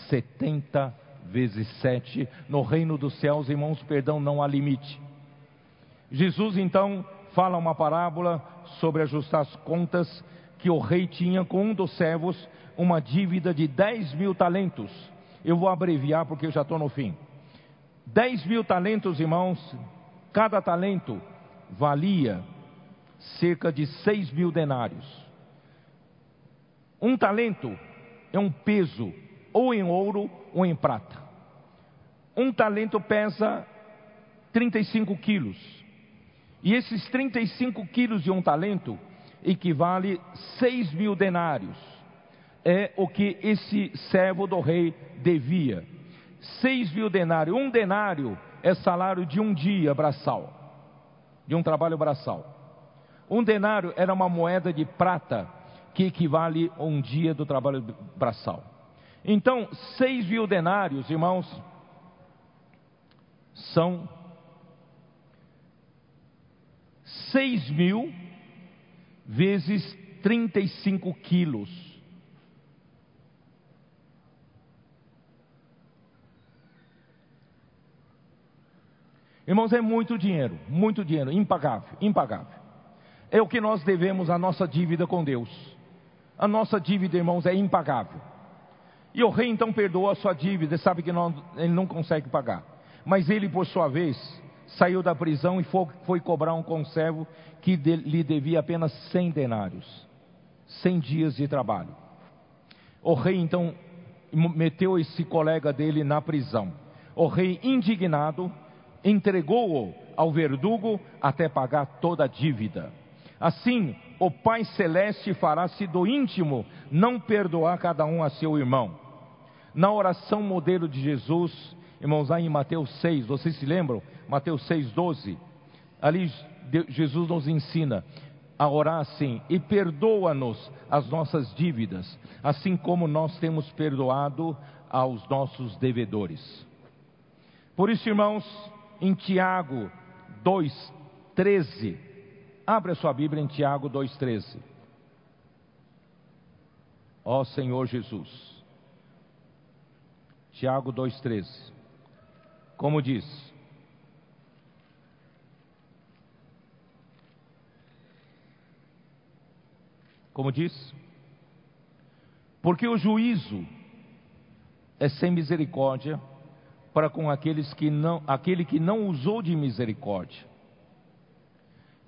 setenta vezes sete. No reino dos céus, irmãos, perdão não há limite. Jesus então fala uma parábola sobre ajustar as contas que o rei tinha com um dos servos uma dívida de 10 mil talentos. Eu vou abreviar porque eu já estou no fim. 10 mil talentos, irmãos, cada talento valia cerca de 6 mil denários. Um talento é um peso, ou em ouro ou em prata. Um talento pesa 35 quilos. E esses 35 quilos de um talento equivale seis mil denários. É o que esse servo do rei devia. Seis mil denários. Um denário é salário de um dia braçal, de um trabalho braçal. Um denário era uma moeda de prata que equivale a um dia do trabalho braçal. Então, seis mil denários, irmãos, são seis mil vezes 35 quilos. Irmãos, é muito dinheiro, muito dinheiro, impagável, impagável. É o que nós devemos a nossa dívida com Deus. A nossa dívida, irmãos, é impagável. E o rei então perdoou a sua dívida, sabe que não, ele não consegue pagar. Mas ele, por sua vez, saiu da prisão e foi, foi cobrar um conservo que de, lhe devia apenas cem denários, cem dias de trabalho. O rei então meteu esse colega dele na prisão. O rei, indignado, entregou-o ao verdugo até pagar toda a dívida. Assim, o Pai Celeste fará-se do íntimo não perdoar cada um a seu irmão. Na oração modelo de Jesus, irmãos, lá em Mateus 6, vocês se lembram? Mateus 6, 12. Ali Jesus nos ensina a orar assim: e perdoa-nos as nossas dívidas, assim como nós temos perdoado aos nossos devedores. Por isso, irmãos, em Tiago 2, 13 Abra sua Bíblia em Tiago 2,13. Ó Senhor Jesus. Tiago 2,13. Como diz? Como diz? Porque o juízo é sem misericórdia para com aqueles que não, aquele que não usou de misericórdia.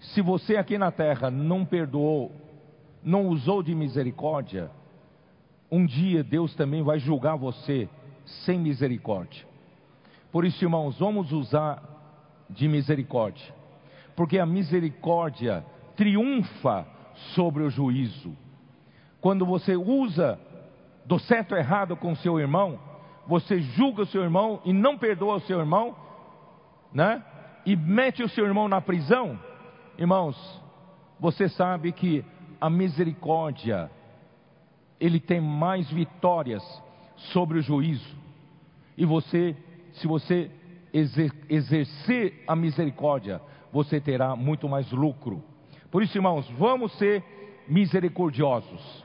Se você aqui na terra não perdoou, não usou de misericórdia, um dia Deus também vai julgar você sem misericórdia. Por isso, irmãos, vamos usar de misericórdia. porque a misericórdia triunfa sobre o juízo. Quando você usa do certo errado com seu irmão, você julga o seu irmão e não perdoa o seu irmão, né? E mete o seu irmão na prisão, irmãos, você sabe que a misericórdia ele tem mais vitórias sobre o juízo. E você, se você exercer a misericórdia, você terá muito mais lucro. Por isso, irmãos, vamos ser misericordiosos.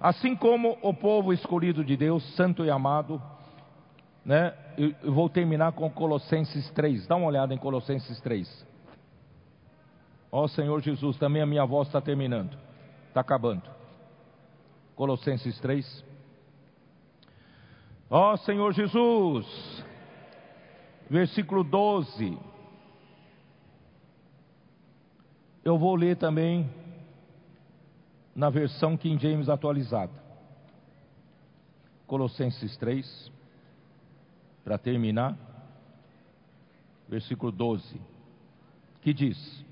Assim como o povo escolhido de Deus, santo e amado, né? Eu vou terminar com Colossenses 3. Dá uma olhada em Colossenses 3. Ó Senhor Jesus, também a minha voz está terminando, está acabando. Colossenses 3. Ó Senhor Jesus, versículo 12. Eu vou ler também na versão King James atualizada. Colossenses 3, para terminar, versículo 12, que diz: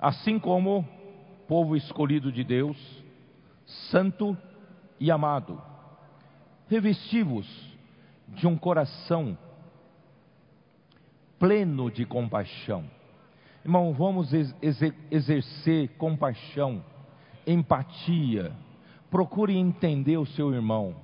Assim como povo escolhido de Deus, santo e amado, revesti-vos de um coração pleno de compaixão. Irmão, vamos exercer compaixão, empatia. Procure entender o seu irmão.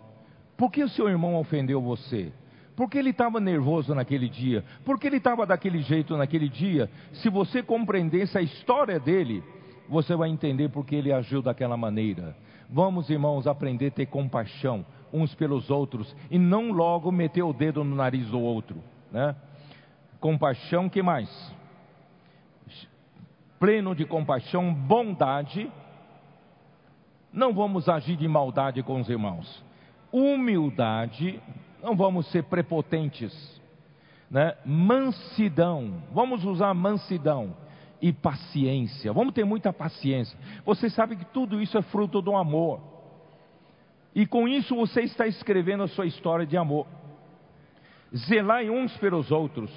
Por que o seu irmão ofendeu você? Porque ele estava nervoso naquele dia? Porque ele estava daquele jeito naquele dia? Se você compreendesse a história dele, você vai entender porque ele agiu daquela maneira. Vamos, irmãos, aprender a ter compaixão uns pelos outros e não logo meter o dedo no nariz do outro, né? Compaixão, que mais? Pleno de compaixão, bondade. Não vamos agir de maldade com os irmãos. Humildade, não vamos ser prepotentes. Né? Mansidão, vamos usar mansidão e paciência. Vamos ter muita paciência. Você sabe que tudo isso é fruto do amor. E com isso você está escrevendo a sua história de amor. Zelai uns pelos outros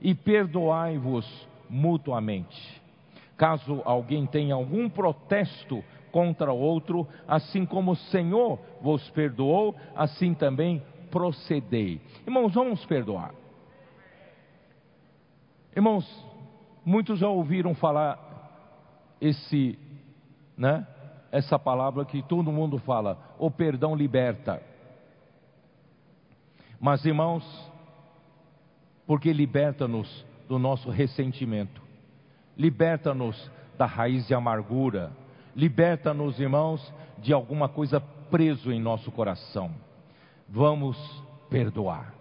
e perdoai-vos mutuamente. Caso alguém tenha algum protesto contra outro, assim como o Senhor vos perdoou, assim também procedei. Irmãos, vamos perdoar. Irmãos, muitos já ouviram falar esse, né? Essa palavra que todo mundo fala, o perdão liberta. Mas irmãos, porque liberta-nos do nosso ressentimento, liberta-nos da raiz de amargura, liberta-nos, irmãos, de alguma coisa preso em nosso coração. Vamos perdoar,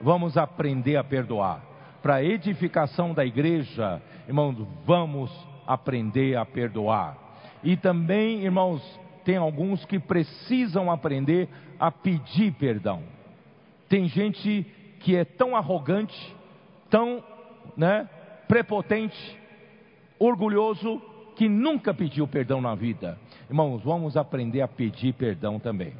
vamos aprender a perdoar. Para a edificação da igreja, irmãos, vamos aprender a perdoar. E também, irmãos, tem alguns que precisam aprender a pedir perdão. Tem gente que é tão arrogante, tão né, prepotente, orgulhoso, que nunca pediu perdão na vida. Irmãos, vamos aprender a pedir perdão também.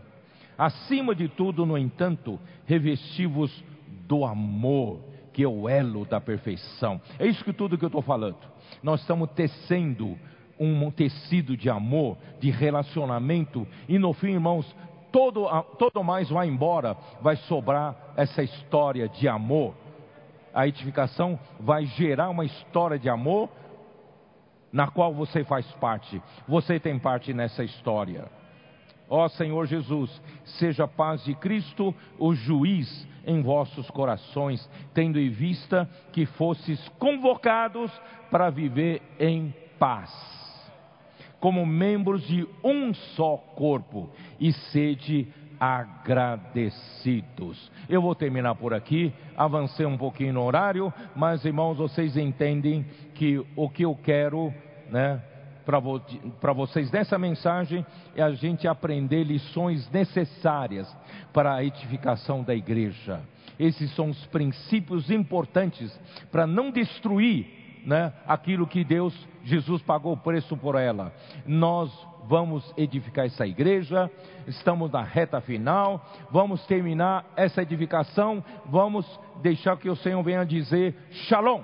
Acima de tudo, no entanto, revesti-vos do amor, que é o elo da perfeição. É isso que tudo que eu estou falando. Nós estamos tecendo um tecido de amor, de relacionamento, e no fim, irmãos, todo, todo mais vai embora, vai sobrar essa história de amor. A edificação vai gerar uma história de amor na qual você faz parte. Você tem parte nessa história. Ó Senhor Jesus, seja a paz de Cristo o juiz em vossos corações, tendo em vista que fosses convocados para viver em paz como membros de um só corpo e sede agradecidos. Eu vou terminar por aqui, avancei um pouquinho no horário, mas irmãos, vocês entendem que o que eu quero, né, para vo vocês nessa mensagem é a gente aprender lições necessárias para a edificação da igreja. Esses são os princípios importantes para não destruir né, aquilo que Deus, Jesus pagou o preço por ela. Nós vamos edificar essa igreja, estamos na reta final, vamos terminar essa edificação, vamos deixar que o Senhor venha dizer Shalom.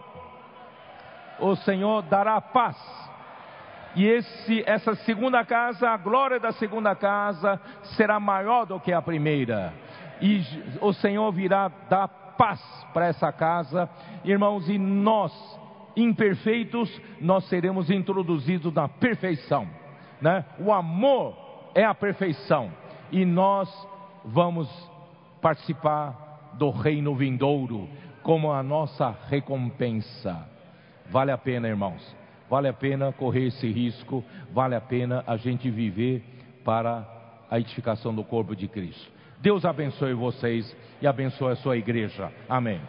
O Senhor dará paz. E esse, essa segunda casa, a glória da segunda casa será maior do que a primeira. E o Senhor virá dar paz para essa casa, irmãos, e nós, imperfeitos, nós seremos introduzidos na perfeição né? O amor é a perfeição e nós vamos participar do reino vindouro como a nossa recompensa. Vale a pena, irmãos. Vale a pena correr esse risco, vale a pena a gente viver para a edificação do corpo de Cristo. Deus abençoe vocês e abençoe a sua igreja. Amém.